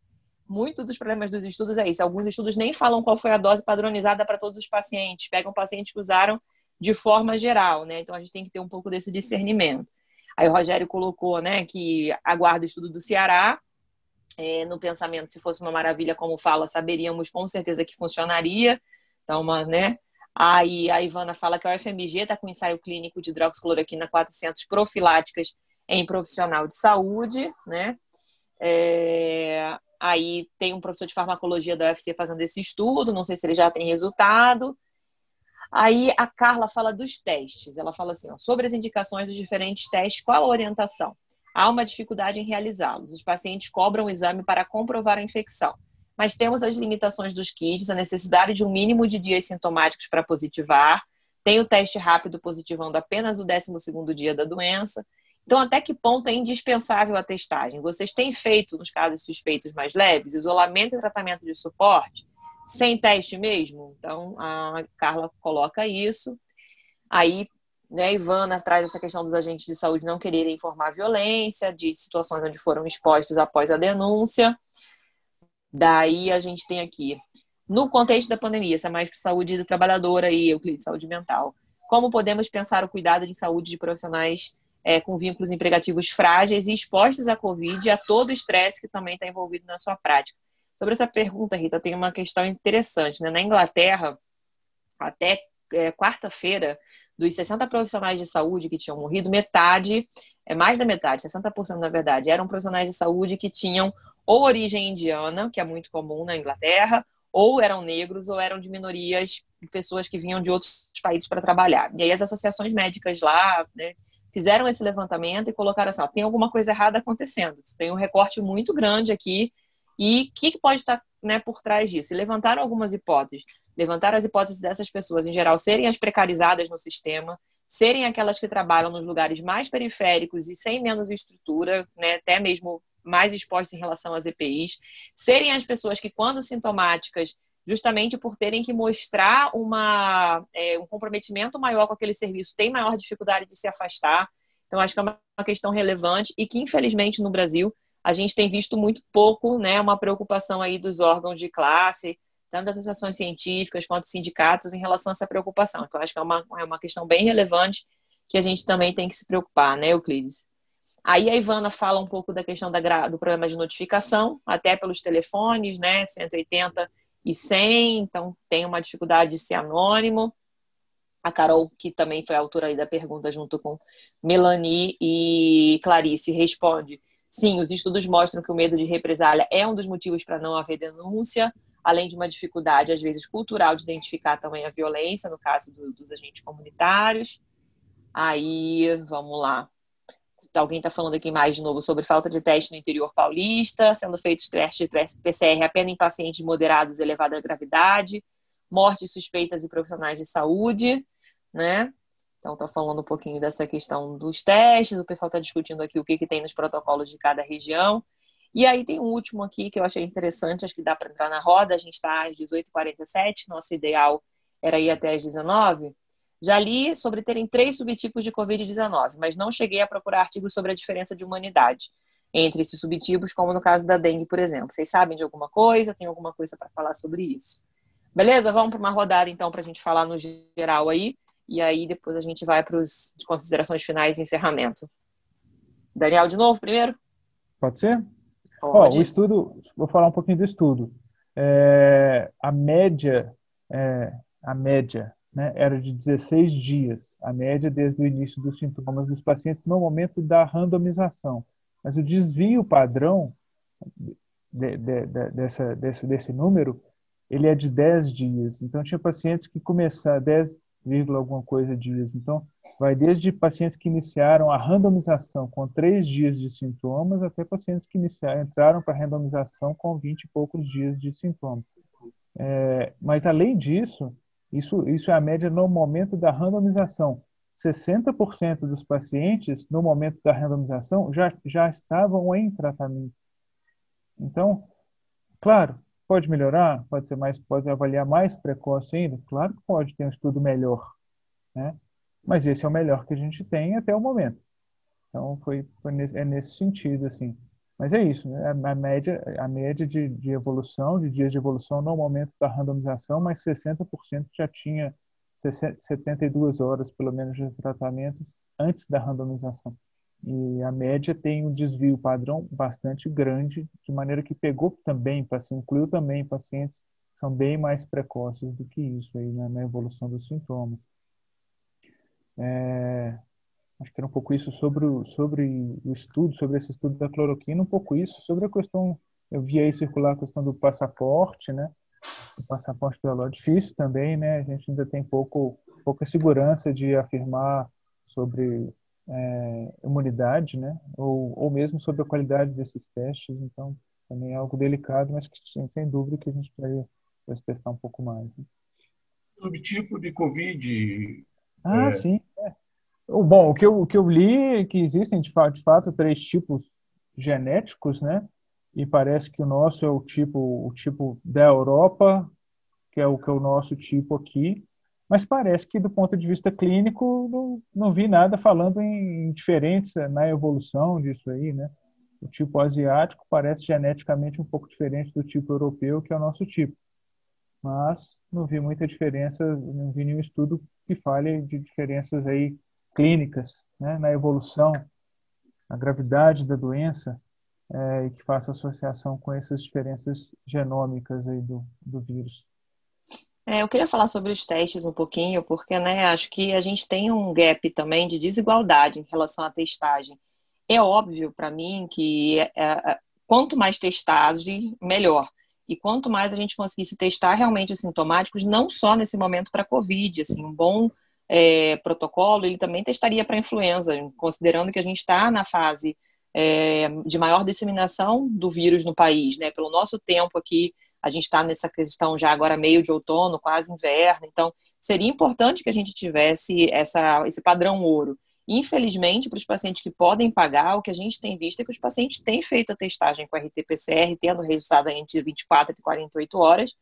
Muito dos problemas dos estudos é isso. Alguns estudos nem falam qual foi a dose padronizada para todos os pacientes. Pegam pacientes que usaram de forma geral, né? Então a gente tem que ter um pouco desse discernimento. Aí o Rogério colocou, né, que aguarda o estudo do Ceará. É, no pensamento, se fosse uma maravilha, como fala, saberíamos com certeza que funcionaria. Então, uma, né? Aí a Ivana fala que a UFMG está com ensaio clínico de hidroxicloroquina 400 profiláticas em profissional de saúde, né? É, aí tem um professor de farmacologia da UFC fazendo esse estudo, não sei se ele já tem resultado. Aí a Carla fala dos testes. Ela fala assim: ó, sobre as indicações dos diferentes testes, qual a orientação? Há uma dificuldade em realizá-los. Os pacientes cobram o exame para comprovar a infecção mas temos as limitações dos kits, a necessidade de um mínimo de dias sintomáticos para positivar, tem o teste rápido positivando apenas o 12º dia da doença. Então, até que ponto é indispensável a testagem? Vocês têm feito, nos casos suspeitos mais leves, isolamento e tratamento de suporte, sem teste mesmo? Então, a Carla coloca isso. Aí, né, Ivana traz essa questão dos agentes de saúde não quererem informar violência, de situações onde foram expostos após a denúncia. Daí a gente tem aqui, no contexto da pandemia, essa é mais para saúde do trabalhador aí, Euclides, saúde mental. Como podemos pensar o cuidado de saúde de profissionais é, com vínculos empregativos frágeis e expostos à Covid e a todo o estresse que também está envolvido na sua prática? Sobre essa pergunta, Rita, tem uma questão interessante. Né? Na Inglaterra, até é, quarta-feira, dos 60 profissionais de saúde que tinham morrido, metade, é mais da metade, 60% na verdade, eram profissionais de saúde que tinham ou origem indiana, que é muito comum na Inglaterra, ou eram negros ou eram de minorias, pessoas que vinham de outros países para trabalhar. E aí as associações médicas lá né, fizeram esse levantamento e colocaram assim: ó, tem alguma coisa errada acontecendo, tem um recorte muito grande aqui, e o que, pode estar né, por trás disso? E levantaram algumas hipóteses. Levantaram as hipóteses dessas pessoas, em geral, serem as precarizadas no sistema, serem aquelas que trabalham nos lugares mais periféricos e sem menos estrutura, né, até mesmo mais expostos em relação às EPIs, serem as pessoas que, quando sintomáticas, justamente por terem que mostrar uma, é, um comprometimento maior com aquele serviço, têm maior dificuldade de se afastar. Então, acho que é uma questão relevante e que, infelizmente, no Brasil, a gente tem visto muito pouco, né, uma preocupação aí dos órgãos de classe, tanto das associações científicas quanto sindicatos, em relação a essa preocupação. Então, acho que é uma, é uma questão bem relevante que a gente também tem que se preocupar, né, Euclides? Aí a Ivana fala um pouco da questão da, do problema de notificação, até pelos telefones, né? 180 e 100, então tem uma dificuldade de ser anônimo. A Carol, que também foi a autora da pergunta, junto com Melanie e Clarice, responde: sim, os estudos mostram que o medo de represália é um dos motivos para não haver denúncia, além de uma dificuldade, às vezes, cultural de identificar também a violência, no caso do, dos agentes comunitários. Aí, vamos lá alguém está falando aqui mais de novo sobre falta de teste no interior paulista, sendo feitos testes de PCR apenas em pacientes moderados elevada gravidade, mortes suspeitas e profissionais de saúde, né? Então, está falando um pouquinho dessa questão dos testes, o pessoal está discutindo aqui o que, que tem nos protocolos de cada região. E aí tem um último aqui que eu achei interessante, acho que dá para entrar na roda, a gente está às 18h47, nosso ideal era ir até às 19 já li sobre terem três subtipos de Covid-19, mas não cheguei a procurar artigos sobre a diferença de humanidade entre esses subtipos, como no caso da dengue, por exemplo. Vocês sabem de alguma coisa? Tem alguma coisa para falar sobre isso? Beleza? Vamos para uma rodada então para a gente falar no geral aí, e aí depois a gente vai para as considerações finais e encerramento. Daniel, de novo, primeiro? Pode ser? Pode. O estudo, vou falar um pouquinho do estudo. É, a média, é, a média né, era de 16 dias, a média desde o início dos sintomas dos pacientes no momento da randomização. Mas o desvio padrão de, de, de, dessa, desse, desse número, ele é de 10 dias. Então, tinha pacientes que começaram, 10, alguma coisa dias. Então, vai desde pacientes que iniciaram a randomização com três dias de sintomas até pacientes que iniciaram, entraram para a randomização com 20 e poucos dias de sintomas. É, mas, além disso, isso, isso é a média no momento da randomização. 60% dos pacientes, no momento da randomização, já, já estavam em tratamento. Então, claro, pode melhorar, pode ser mais, pode avaliar mais precoce ainda, claro que pode ter um estudo melhor, né? Mas esse é o melhor que a gente tem até o momento. Então, foi, foi nesse, é nesse sentido, assim. Mas é isso, né? a, média, a média de, de evolução, de dias de evolução no momento da randomização, mas 60% já tinha 72 horas, pelo menos, de tratamento antes da randomização. E a média tem um desvio padrão bastante grande, de maneira que pegou também, incluiu também pacientes que são bem mais precoces do que isso aí né, na evolução dos sintomas. É, acho que era um pouco isso sobre o, sobre o estudo, sobre esse estudo da cloroquina, um pouco isso sobre a questão, eu vi aí circular a questão do passaporte, né? O passaporte biológico difícil também, né? A gente ainda tem pouco, pouca segurança de afirmar sobre é, imunidade, né? Ou, ou mesmo sobre a qualidade desses testes, então também é algo delicado, mas que sem dúvida que a gente precisaria testar um pouco mais. Né? Subtipo de Covid. Ah, é... sim. É. Bom, o que, eu, o que eu li é que existem, de fato, de fato, três tipos genéticos, né? E parece que o nosso é o tipo, o tipo da Europa, que é o que é o nosso tipo aqui. Mas parece que, do ponto de vista clínico, não, não vi nada falando em diferença na evolução disso aí, né? O tipo asiático parece geneticamente um pouco diferente do tipo europeu, que é o nosso tipo. Mas não vi muita diferença, não vi nenhum estudo que fale de diferenças aí clínicas, né, na evolução, na gravidade da doença, é, e que faça associação com essas diferenças genômicas aí do, do vírus. É, eu queria falar sobre os testes um pouquinho, porque né, acho que a gente tem um gap também de desigualdade em relação à testagem. É óbvio para mim que é, é, quanto mais testagem, melhor. E quanto mais a gente conseguisse testar realmente os sintomáticos, não só nesse momento para Covid, assim, um bom é, protocolo, ele também testaria para influenza, considerando que a gente está na fase é, de maior disseminação do vírus no país, né? Pelo nosso tempo aqui, a gente está nessa questão já agora meio de outono, quase inverno, então seria importante que a gente tivesse essa, esse padrão ouro. Infelizmente, para os pacientes que podem pagar, o que a gente tem visto é que os pacientes têm feito a testagem com RT-PCR, tendo resultado entre 24 e 48 horas,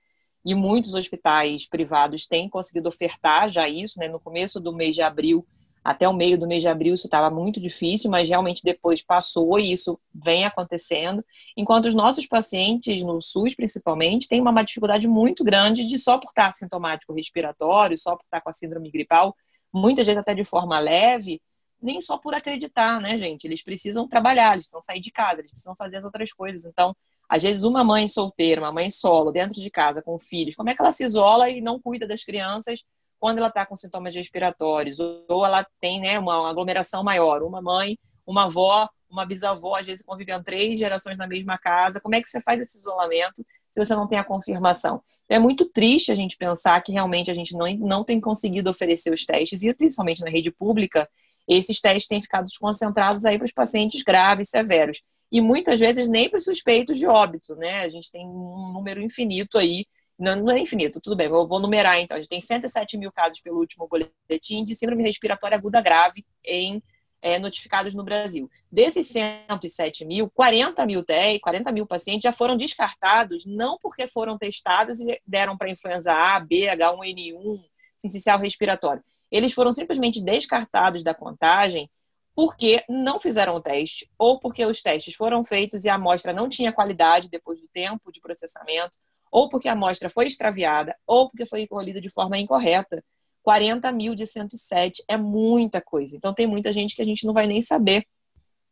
e muitos hospitais privados têm conseguido ofertar já isso, né? No começo do mês de abril, até o meio do mês de abril, isso estava muito difícil, mas realmente depois passou e isso vem acontecendo. Enquanto os nossos pacientes, no SUS principalmente, têm uma dificuldade muito grande de só por estar sintomático respiratório, só por estar com a síndrome gripal, muitas vezes até de forma leve, nem só por acreditar, né, gente? Eles precisam trabalhar, eles precisam sair de casa, eles precisam fazer as outras coisas. Então, às vezes, uma mãe solteira, uma mãe solo, dentro de casa, com filhos, como é que ela se isola e não cuida das crianças quando ela está com sintomas respiratórios? Ou ela tem né, uma aglomeração maior, uma mãe, uma avó, uma bisavó, às vezes convivendo três gerações na mesma casa. Como é que você faz esse isolamento se você não tem a confirmação? É muito triste a gente pensar que realmente a gente não, não tem conseguido oferecer os testes, e principalmente na rede pública, esses testes têm ficado concentrados aí para os pacientes graves, severos e muitas vezes nem para os suspeitos de óbito, né? A gente tem um número infinito aí, não, não é infinito, tudo bem, eu vou numerar então. A gente tem 107 mil casos pelo último boletim de síndrome respiratória aguda grave em é, notificados no Brasil. Desses 107 mil, 40 mil TEI, 40 mil pacientes já foram descartados, não porque foram testados e deram para influenza A, B, H1N1, sincicial respiratório. Eles foram simplesmente descartados da contagem porque não fizeram o teste, ou porque os testes foram feitos e a amostra não tinha qualidade depois do tempo de processamento, ou porque a amostra foi extraviada, ou porque foi colhida de forma incorreta. 40 mil de 107 é muita coisa. Então, tem muita gente que a gente não vai nem saber,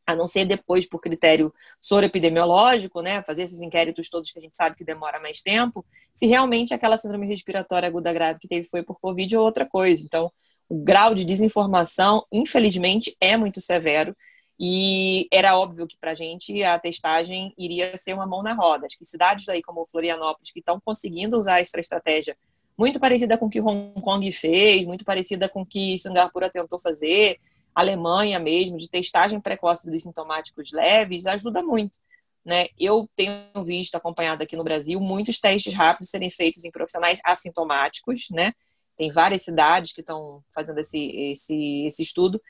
a não ser depois por critério soroepidemiológico, né, fazer esses inquéritos todos que a gente sabe que demora mais tempo, se realmente aquela síndrome respiratória aguda grave que teve foi por Covid ou outra coisa. Então, o grau de desinformação, infelizmente, é muito severo. E era óbvio que para a gente a testagem iria ser uma mão na roda. Acho que cidades aí como Florianópolis, que estão conseguindo usar essa estratégia muito parecida com o que Hong Kong fez, muito parecida com o que Singapura tentou fazer, Alemanha mesmo, de testagem precoce dos sintomáticos leves, ajuda muito. Né? Eu tenho visto, acompanhado aqui no Brasil, muitos testes rápidos serem feitos em profissionais assintomáticos, né? Tem várias cidades que estão fazendo esse, esse, esse estudo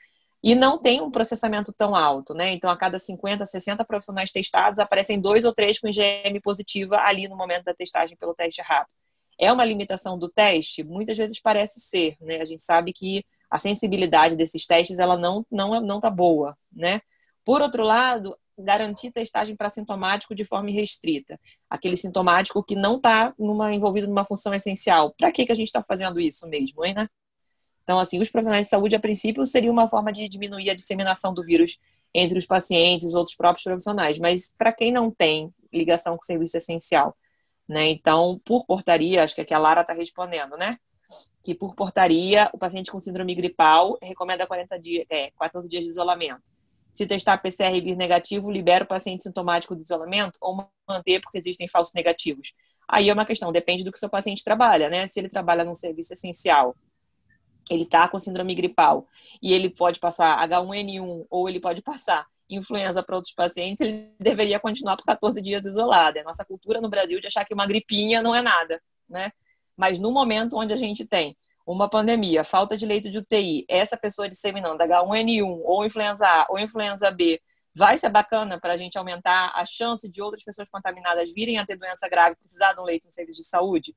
e não tem um processamento tão alto, né? Então, a cada 50, 60 profissionais testados, aparecem dois ou três com IgM positiva ali no momento da testagem pelo teste rápido. É uma limitação do teste? Muitas vezes parece ser, né? A gente sabe que a sensibilidade desses testes ela não não não tá boa, né? Por outro lado, garantir testagem para sintomático de forma restrita, aquele sintomático que não está envolvido numa função essencial. Para que que a gente está fazendo isso mesmo, hein, né? Então, assim, os profissionais de saúde, a princípio, seria uma forma de diminuir a disseminação do vírus entre os pacientes os outros próprios profissionais. Mas para quem não tem ligação com o serviço essencial, né? Então, por portaria, acho que aqui a Lara está respondendo, né? Que por portaria, o paciente com síndrome gripal recomenda 40 dias, é, 14 dias de isolamento. Se testar PCR e vir negativo, libera o paciente sintomático do isolamento ou manter porque existem falsos negativos. Aí é uma questão, depende do que seu paciente trabalha, né? Se ele trabalha num serviço essencial ele está com síndrome gripal e ele pode passar H1N1 ou ele pode passar influenza para outros pacientes, ele deveria continuar por 14 dias isolado. É nossa cultura no Brasil de achar que uma gripinha não é nada, né? Mas no momento onde a gente tem uma pandemia, falta de leito de UTI, essa pessoa disseminando H1N1 ou influenza A ou influenza B, vai ser bacana para a gente aumentar a chance de outras pessoas contaminadas virem a ter doença grave precisar de um leito no serviço de saúde?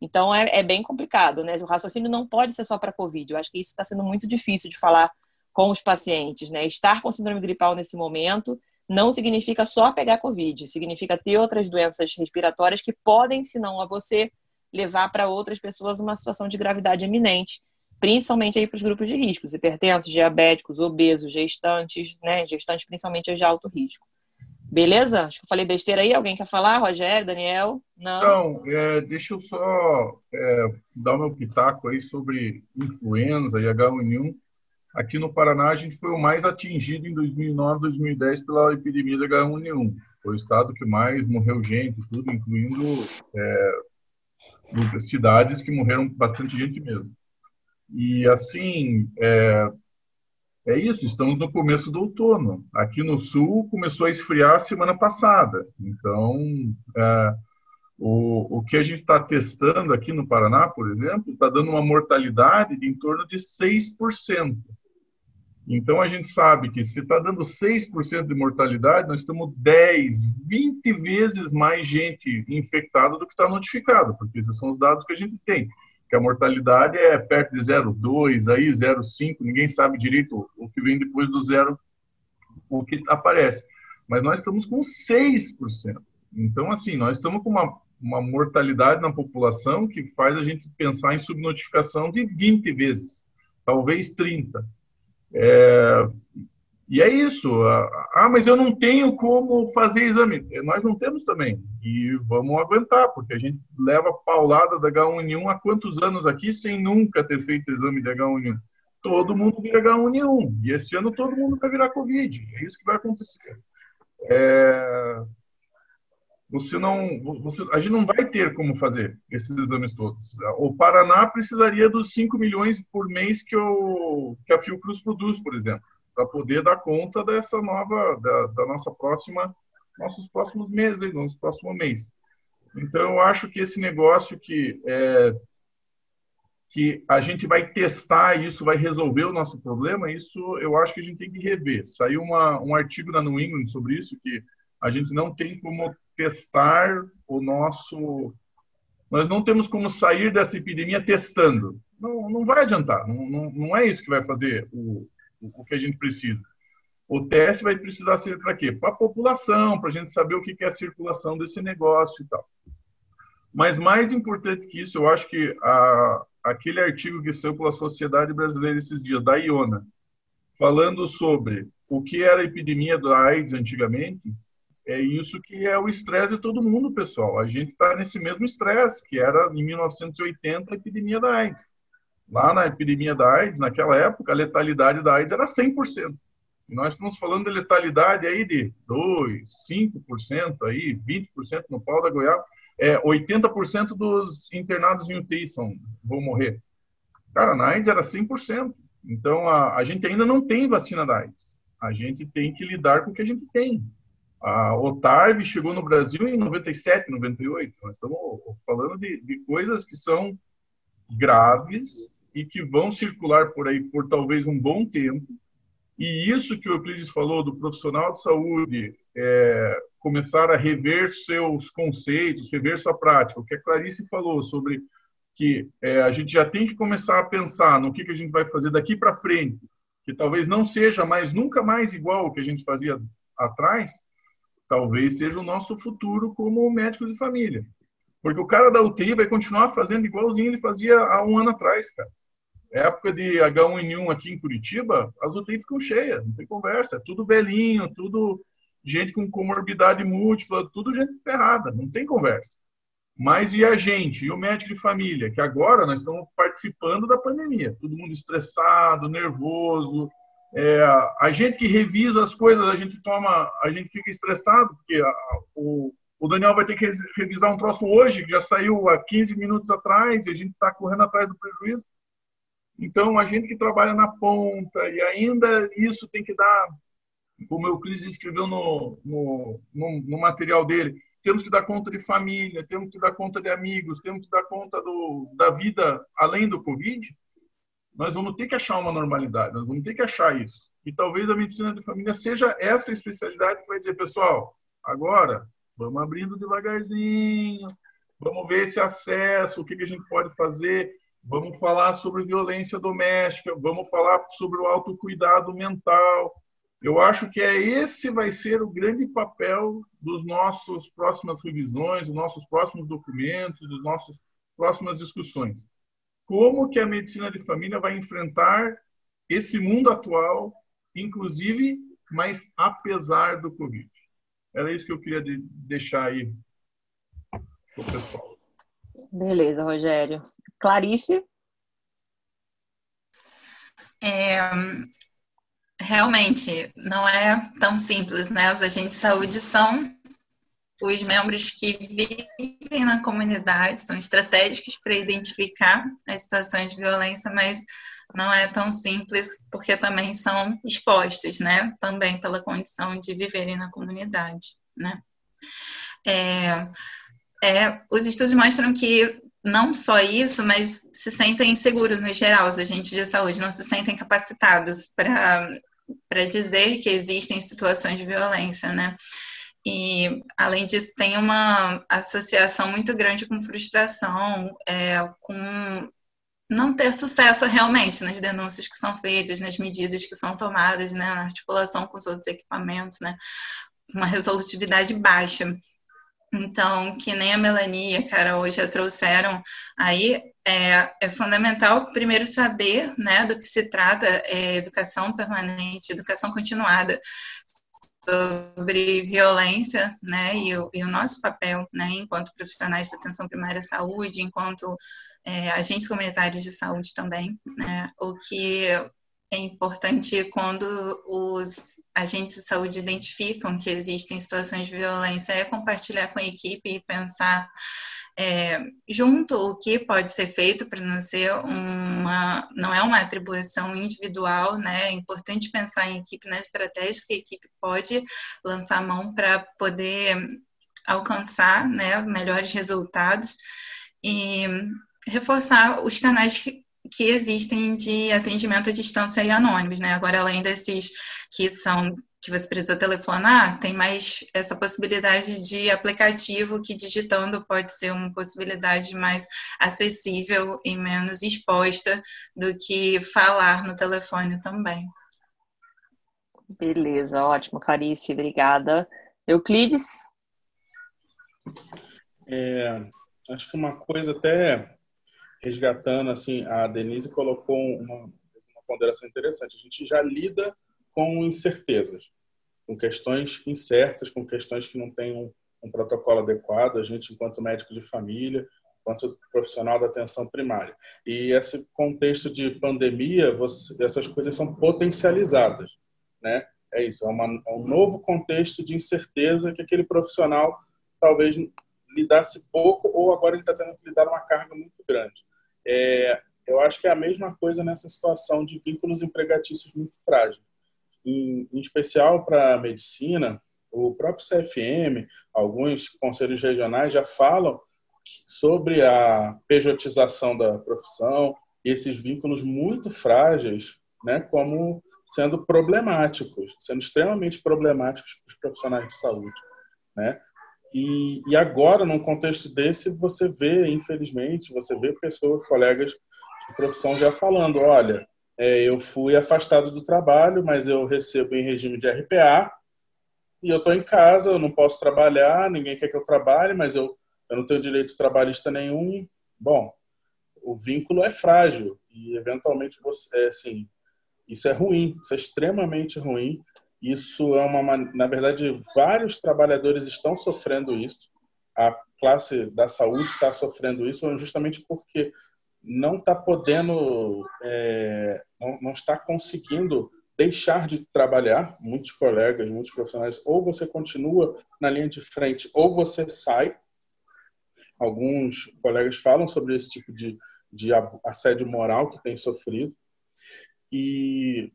Então é, é bem complicado, né? O raciocínio não pode ser só para Covid. Eu acho que isso está sendo muito difícil de falar com os pacientes, né? Estar com síndrome gripal nesse momento não significa só pegar Covid, significa ter outras doenças respiratórias que podem, se não a você, levar para outras pessoas uma situação de gravidade eminente, principalmente aí para os grupos de riscos, hipertensos, diabéticos, obesos, gestantes, né? Gestantes principalmente de alto risco. Beleza? Acho que eu falei besteira aí. Alguém quer falar? Rogério, Daniel? Não. Não, é, deixa eu só é, dar meu pitaco aí sobre influenza e H1N1. Aqui no Paraná, a gente foi o mais atingido em 2009, 2010 pela epidemia da H1N1. Foi o estado que mais morreu gente, tudo, incluindo é, cidades que morreram bastante gente mesmo. E assim, é, é isso, estamos no começo do outono. Aqui no sul começou a esfriar semana passada. Então, é, o, o que a gente está testando aqui no Paraná, por exemplo, está dando uma mortalidade de em torno de 6%. Então, a gente sabe que se está dando 6% de mortalidade, nós estamos 10, 20 vezes mais gente infectada do que está notificado, porque esses são os dados que a gente tem que a mortalidade é perto de 0,2, aí 0,5, ninguém sabe direito o que vem depois do zero, o que aparece. Mas nós estamos com 6%. Então, assim, nós estamos com uma, uma mortalidade na população que faz a gente pensar em subnotificação de 20 vezes, talvez 30. É, e é isso. Ah, mas eu não tenho como fazer exame. Nós não temos também. E vamos aguentar, porque a gente leva paulada da H1N1 há quantos anos aqui sem nunca ter feito exame de H1N1? Todo mundo vira H1N1. E esse ano todo mundo vai virar Covid. É isso que vai acontecer. É... Você não, você, a gente não vai ter como fazer esses exames todos. O Paraná precisaria dos 5 milhões por mês que, o, que a Fiocruz produz, por exemplo para poder dar conta dessa nova, da, da, nossa próxima, nossos próximos meses, nosso próximo mês. Então, eu acho que esse negócio que é, que a gente vai testar isso, vai resolver o nosso problema, isso eu acho que a gente tem que rever. Saiu uma, um artigo na New England sobre isso, que a gente não tem como testar o nosso. Nós não temos como sair dessa epidemia testando. Não, não vai adiantar. Não, não, não é isso que vai fazer o, o que a gente precisa. O teste vai precisar ser para quê? Para a população, para a gente saber o que é a circulação desse negócio e tal. Mas mais importante que isso, eu acho que a, aquele artigo que saiu pela Sociedade Brasileira esses dias, da Iona, falando sobre o que era a epidemia da AIDS antigamente, é isso que é o estresse de todo mundo, pessoal. A gente está nesse mesmo estresse que era em 1980 a epidemia da AIDS. Lá na epidemia da AIDS, naquela época, a letalidade da AIDS era 100%. E nós estamos falando de letalidade aí de 2, 5%, aí, 20% no pau da goiaba. é, 80% dos internados em UTI são, vão morrer. Cara, na AIDS era 100%. Então, a, a gente ainda não tem vacina da AIDS. A gente tem que lidar com o que a gente tem. A Otarv chegou no Brasil em 97, 98. Nós estamos falando de, de coisas que são graves e que vão circular por aí por talvez um bom tempo. E isso que o Euclides falou do profissional de saúde é, começar a rever seus conceitos, rever sua prática. O que a Clarice falou sobre que é, a gente já tem que começar a pensar no que, que a gente vai fazer daqui para frente, que talvez não seja mais nunca mais igual ao que a gente fazia atrás, talvez seja o nosso futuro como médico de família. Porque o cara da UTI vai continuar fazendo igualzinho ele fazia há um ano atrás, cara. Época de H1N1 aqui em Curitiba, as UTI ficam cheias, não tem conversa. É tudo velhinho, tudo gente com comorbidade múltipla, tudo gente ferrada, não tem conversa. Mas e a gente, e o médico de família, que agora nós estamos participando da pandemia, todo mundo estressado, nervoso, é, a gente que revisa as coisas, a gente toma, a gente fica estressado, porque a, o, o Daniel vai ter que revisar um troço hoje, que já saiu há 15 minutos atrás, e a gente está correndo atrás do prejuízo. Então, a gente que trabalha na ponta, e ainda isso tem que dar, como o Euclides escreveu no, no, no, no material dele, temos que dar conta de família, temos que dar conta de amigos, temos que dar conta do, da vida além do Covid, nós vamos ter que achar uma normalidade, nós vamos ter que achar isso. E talvez a medicina de família seja essa especialidade que vai dizer, pessoal, agora vamos abrindo devagarzinho, vamos ver esse acesso, o que, que a gente pode fazer, vamos falar sobre violência doméstica, vamos falar sobre o autocuidado mental. Eu acho que é esse vai ser o grande papel dos nossos próximas revisões, dos nossos próximos documentos, das nossas próximas discussões como que a medicina de família vai enfrentar esse mundo atual, inclusive, mas apesar do Covid. Era isso que eu queria deixar aí para o pessoal. Beleza, Rogério. Clarice? É, realmente, não é tão simples, né? Os agentes de saúde são os membros que vivem na comunidade são estratégicos para identificar as situações de violência, mas não é tão simples porque também são expostos, né? Também pela condição de viverem na comunidade, né? É, é, os estudos mostram que não só isso, mas se sentem seguros no geral, os agentes de saúde não se sentem capacitados para dizer que existem situações de violência, né? E, além disso, tem uma associação muito grande com frustração, é, com não ter sucesso realmente nas denúncias que são feitas, nas medidas que são tomadas, né, na articulação com os outros equipamentos, né, uma resolutividade baixa. Então, que nem a Melanie e a Cara hoje já trouxeram aí, é, é, fundamental primeiro saber né, do que se trata é, educação permanente, educação continuada, sobre violência, né, e o, e o, nosso papel, né, enquanto profissionais de atenção primária à saúde, enquanto é, agentes comunitários de saúde também, né, o que é importante quando os agentes de saúde identificam que existem situações de violência é compartilhar com a equipe e pensar é, junto o que pode ser feito para não ser uma, não é uma atribuição individual, né? É importante pensar em equipe, nas estratégias que a equipe pode lançar mão para poder alcançar, né, melhores resultados e reforçar os canais que, que existem de atendimento à distância e anônimos, né? Agora, além desses que são que você precisa telefonar, tem mais essa possibilidade de aplicativo que digitando pode ser uma possibilidade mais acessível e menos exposta do que falar no telefone também. Beleza, ótimo, Clarice, obrigada. Euclides? É, acho que uma coisa até resgatando, assim, a Denise colocou uma, uma ponderação interessante. A gente já lida com incertezas, com questões incertas, com questões que não têm um, um protocolo adequado, a gente, enquanto médico de família, enquanto profissional da atenção primária. E esse contexto de pandemia, você, essas coisas são potencializadas, né? É isso, é, uma, é um novo contexto de incerteza que aquele profissional talvez lidasse pouco ou agora ele está tendo que lidar uma carga muito grande. É, eu acho que é a mesma coisa nessa situação de vínculos empregatícios muito frágeis. Em, em especial para a medicina, o próprio CFM, alguns conselhos regionais já falam sobre a pejotização da profissão e esses vínculos muito frágeis, né, como sendo problemáticos, sendo extremamente problemáticos para os profissionais de saúde, né? E, e agora, num contexto desse, você vê, infelizmente, você vê pessoas, colegas de profissão já falando, olha, é, eu fui afastado do trabalho, mas eu recebo em regime de RPA e eu estou em casa, eu não posso trabalhar, ninguém quer que eu trabalhe, mas eu, eu não tenho direito trabalhista nenhum. Bom, o vínculo é frágil e eventualmente você, é, assim, isso é ruim, isso é extremamente ruim. Isso é uma, na verdade, vários trabalhadores estão sofrendo isso. A classe da saúde está sofrendo isso justamente porque não está podendo, é, não, não está conseguindo deixar de trabalhar, muitos colegas, muitos profissionais, ou você continua na linha de frente, ou você sai. Alguns colegas falam sobre esse tipo de, de assédio moral que tem sofrido. E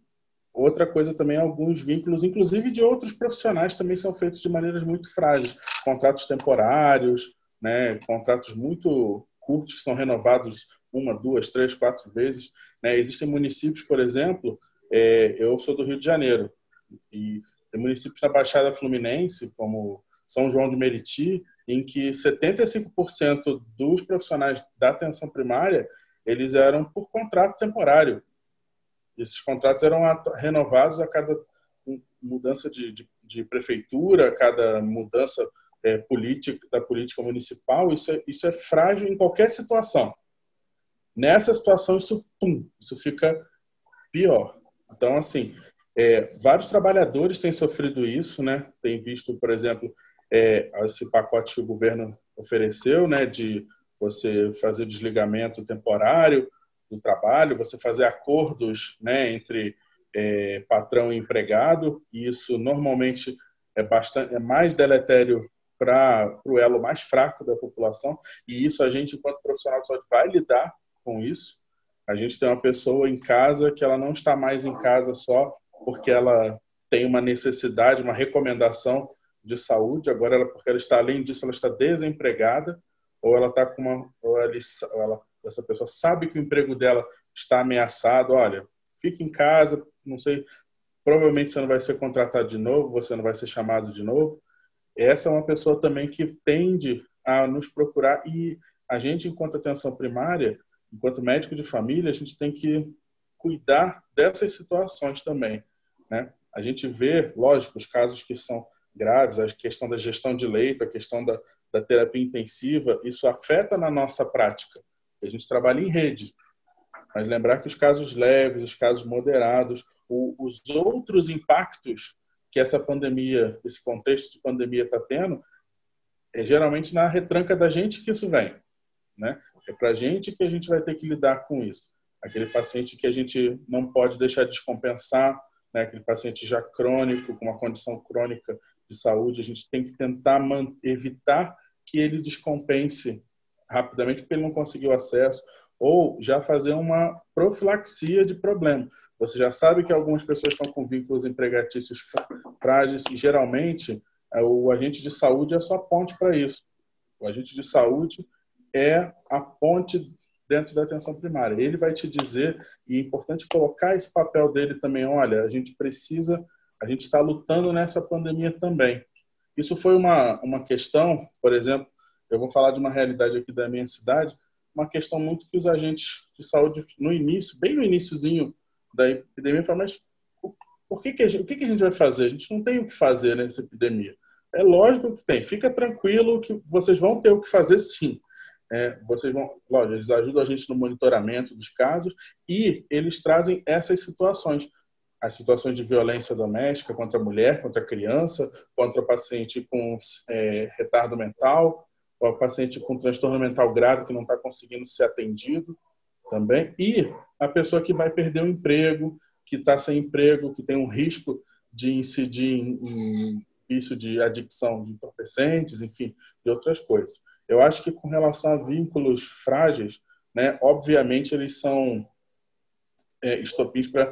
outra coisa também, alguns vínculos, inclusive de outros profissionais, também são feitos de maneiras muito frágeis. Contratos temporários, né, contratos muito curtos que são renovados uma, duas, três, quatro vezes. Né? Existem municípios, por exemplo, é, eu sou do Rio de Janeiro e tem municípios da Baixada Fluminense, como São João de Meriti, em que 75% dos profissionais da atenção primária eles eram por contrato temporário. Esses contratos eram renovados a cada mudança de, de, de prefeitura, a cada mudança é, política da política municipal. Isso é, isso é frágil em qualquer situação. Nessa situação, isso, pum, isso fica pior. Então, assim, é, vários trabalhadores têm sofrido isso, né? Tem visto, por exemplo, é, esse pacote que o governo ofereceu, né, de você fazer desligamento temporário do trabalho, você fazer acordos, né, entre é, patrão e empregado. E isso normalmente é bastante, é mais deletério para o elo mais fraco da população. E isso a gente, enquanto profissional de saúde, vai lidar com isso. A gente tem uma pessoa em casa que ela não está mais em casa só porque ela tem uma necessidade, uma recomendação de saúde, agora ela, porque ela está além disso, ela está desempregada ou ela está com uma ou ela, ela, essa pessoa sabe que o emprego dela está ameaçado, olha, fique em casa, não sei, provavelmente você não vai ser contratado de novo, você não vai ser chamado de novo. Essa é uma pessoa também que tende a nos procurar e a gente, enquanto atenção primária, enquanto médico de família, a gente tem que cuidar dessas situações também. Né? A gente vê, lógico, os casos que são graves, a questão da gestão de leito, a questão da, da terapia intensiva, isso afeta na nossa prática. A gente trabalha em rede. Mas lembrar que os casos leves, os casos moderados, o, os outros impactos que essa pandemia, esse contexto de pandemia está tendo, é geralmente na retranca da gente que isso vem. Né? É para a gente que a gente vai ter que lidar com isso. Aquele paciente que a gente não pode deixar descompensar, né? aquele paciente já crônico, com uma condição crônica de saúde, a gente tem que tentar evitar que ele descompense rapidamente porque ele não conseguiu acesso ou já fazer uma profilaxia de problema. Você já sabe que algumas pessoas estão com vínculos empregatícios frágeis e geralmente é, o agente de saúde é a sua ponte para isso. O agente de saúde é a ponte dentro da atenção primária. Ele vai te dizer, e é importante colocar esse papel dele também, olha, a gente precisa, a gente está lutando nessa pandemia também. Isso foi uma, uma questão, por exemplo, eu vou falar de uma realidade aqui da minha cidade, uma questão muito que os agentes de saúde, no início, bem no iníciozinho da epidemia, falaram, mas por que que gente, o que, que a gente vai fazer? A gente não tem o que fazer nessa epidemia. É lógico que tem. Fica tranquilo que vocês vão ter o que fazer sim. É, vocês vão, lógico, eles ajudam a gente no monitoramento dos casos e eles trazem essas situações, as situações de violência doméstica contra a mulher, contra a criança, contra o paciente com é, retardo mental, o paciente com transtorno mental grave que não está conseguindo ser atendido também, e a pessoa que vai perder o emprego, que está sem emprego, que tem um risco de incidir em, em de adicção de entorpecentes, enfim, de outras coisas. Eu acho que com relação a vínculos frágeis, né, obviamente eles são é, estopins para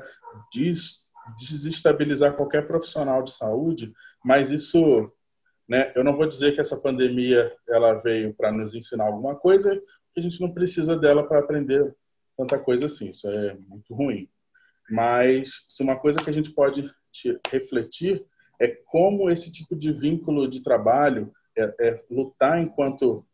des, desestabilizar qualquer profissional de saúde, mas isso, né, eu não vou dizer que essa pandemia ela veio para nos ensinar alguma coisa, que a gente não precisa dela para aprender tanta coisa assim, isso é muito ruim. Mas se uma coisa que a gente pode refletir é como esse tipo de vínculo de trabalho é, é lutar enquanto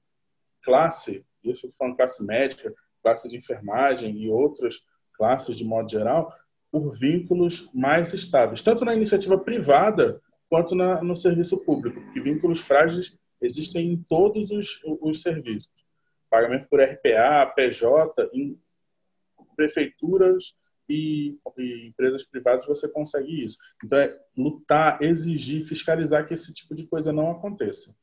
classe, isso falando classe médica, classe de enfermagem e outras classes de modo geral, por vínculos mais estáveis, tanto na iniciativa privada quanto na, no serviço público, porque vínculos frágeis existem em todos os, os serviços. Pagamento por RPA, PJ, em prefeituras e, e, empresas privadas você consegue isso. Então é lutar, exigir, fiscalizar que esse tipo de coisa não aconteça.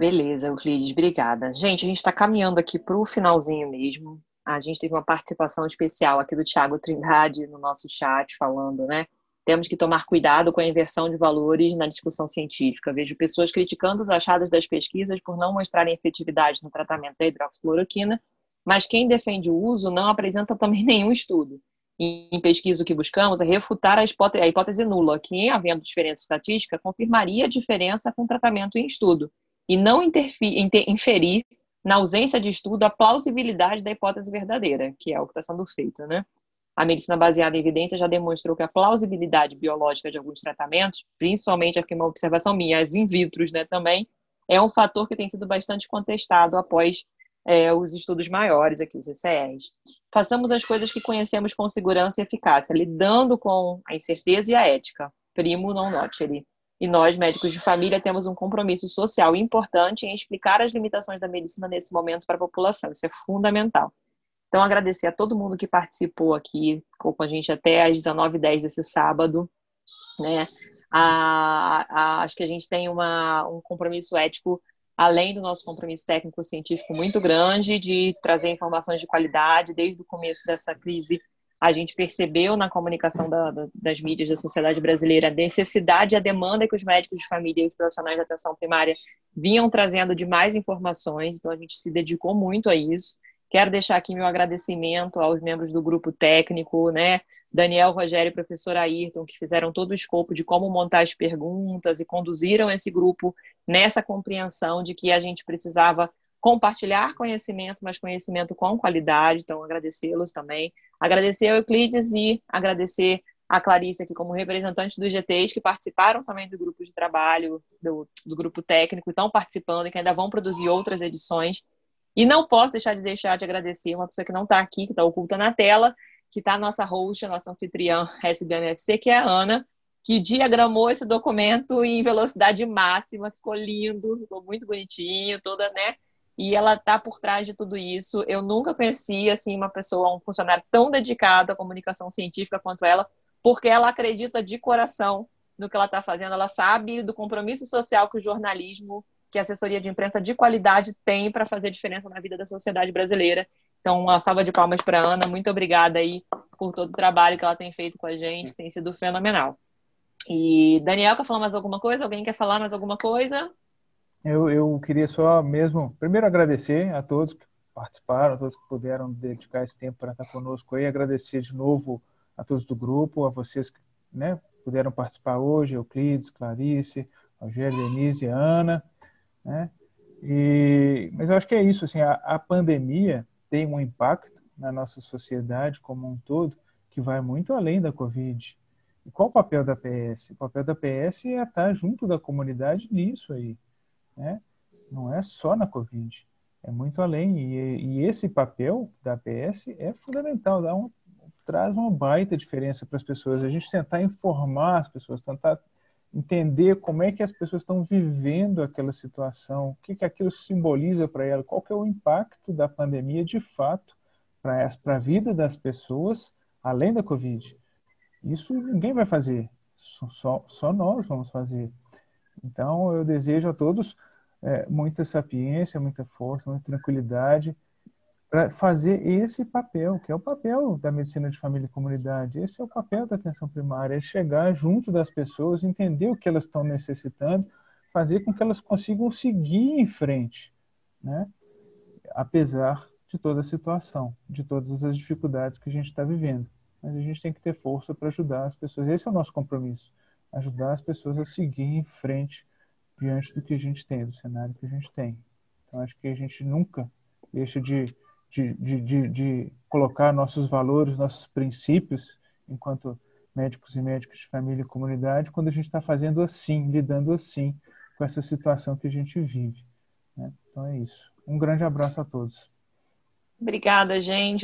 Beleza, Euclides, obrigada. Gente, a gente está caminhando aqui para o finalzinho mesmo. A gente teve uma participação especial aqui do Tiago Trindade no nosso chat, falando, né? Temos que tomar cuidado com a inversão de valores na discussão científica. Vejo pessoas criticando os achados das pesquisas por não mostrarem efetividade no tratamento da hidroxicloroquina, mas quem defende o uso não apresenta também nenhum estudo. Em pesquisa, o que buscamos é refutar a hipótese, a hipótese nula, que, havendo diferença estatística, confirmaria a diferença com tratamento em estudo e não inferir na ausência de estudo a plausibilidade da hipótese verdadeira, que é o que está sendo feito, né? A medicina baseada em evidência já demonstrou que a plausibilidade biológica de alguns tratamentos, principalmente aqui uma observação minha, as in vitro, né, também, é um fator que tem sido bastante contestado após é, os estudos maiores aqui, os ECEs. Façamos as coisas que conhecemos com segurança e eficácia, lidando com a incerteza e a ética. Primo non nocere. E nós, médicos de família, temos um compromisso social importante em explicar as limitações da medicina nesse momento para a população. Isso é fundamental. Então, agradecer a todo mundo que participou aqui, ficou com a gente até às 19h10 desse sábado. Né? A, a, acho que a gente tem uma, um compromisso ético, além do nosso compromisso técnico-científico muito grande, de trazer informações de qualidade desde o começo dessa crise a gente percebeu na comunicação da, da, das mídias da sociedade brasileira a necessidade e a demanda que os médicos de família e os profissionais de atenção primária vinham trazendo de mais informações, então a gente se dedicou muito a isso. Quero deixar aqui meu agradecimento aos membros do grupo técnico, né? Daniel, Rogério e professor Ayrton, que fizeram todo o escopo de como montar as perguntas e conduziram esse grupo nessa compreensão de que a gente precisava compartilhar conhecimento, mas conhecimento com qualidade, então agradecê-los também. Agradecer ao Euclides e agradecer a Clarice aqui como representante dos GTs que participaram também do grupo de trabalho, do, do grupo técnico, estão participando e que ainda vão produzir outras edições. E não posso deixar de deixar de agradecer uma pessoa que não está aqui, que está oculta na tela, que está a nossa host, a nossa anfitriã SBMFC, que é a Ana, que diagramou esse documento em velocidade máxima, ficou lindo, ficou muito bonitinho, toda, né? E ela está por trás de tudo isso. Eu nunca conheci assim uma pessoa, um funcionário tão dedicado à comunicação científica quanto ela, porque ela acredita de coração no que ela está fazendo. Ela sabe do compromisso social que o jornalismo, que a assessoria de imprensa de qualidade tem para fazer diferença na vida da sociedade brasileira. Então, uma salva de palmas para Ana. Muito obrigada aí por todo o trabalho que ela tem feito com a gente. Tem sido fenomenal. E Daniel, quer falar mais alguma coisa? Alguém quer falar mais alguma coisa? Eu, eu queria só mesmo, primeiro agradecer a todos que participaram, a todos que puderam dedicar esse tempo para estar conosco aí, agradecer de novo a todos do grupo, a vocês que né, puderam participar hoje, Euclides, Clarice, Rogério, Denise, Ana, né? E, mas eu acho que é isso, assim, a, a pandemia tem um impacto na nossa sociedade como um todo que vai muito além da Covid. E qual o papel da PS? O papel da PS é estar junto da comunidade nisso aí né? Não é só na Covid, é muito além. E, e esse papel da APS é fundamental, dá um, traz uma baita diferença para as pessoas. A gente tentar informar as pessoas, tentar entender como é que as pessoas estão vivendo aquela situação, o que, que aquilo simboliza para elas, qual que é o impacto da pandemia de fato para a vida das pessoas, além da Covid. Isso ninguém vai fazer, só, só nós vamos fazer. Então, eu desejo a todos é, muita sapiência, muita força, muita tranquilidade para fazer esse papel, que é o papel da medicina de família e comunidade. Esse é o papel da atenção primária, é chegar junto das pessoas, entender o que elas estão necessitando, fazer com que elas consigam seguir em frente, né? apesar de toda a situação, de todas as dificuldades que a gente está vivendo. Mas a gente tem que ter força para ajudar as pessoas. Esse é o nosso compromisso, ajudar as pessoas a seguir em frente diante do que a gente tem, do cenário que a gente tem. Então, acho que a gente nunca deixa de, de, de, de, de colocar nossos valores, nossos princípios, enquanto médicos e médicas de família e comunidade, quando a gente está fazendo assim, lidando assim com essa situação que a gente vive. Né? Então é isso. Um grande abraço a todos. Obrigada, gente.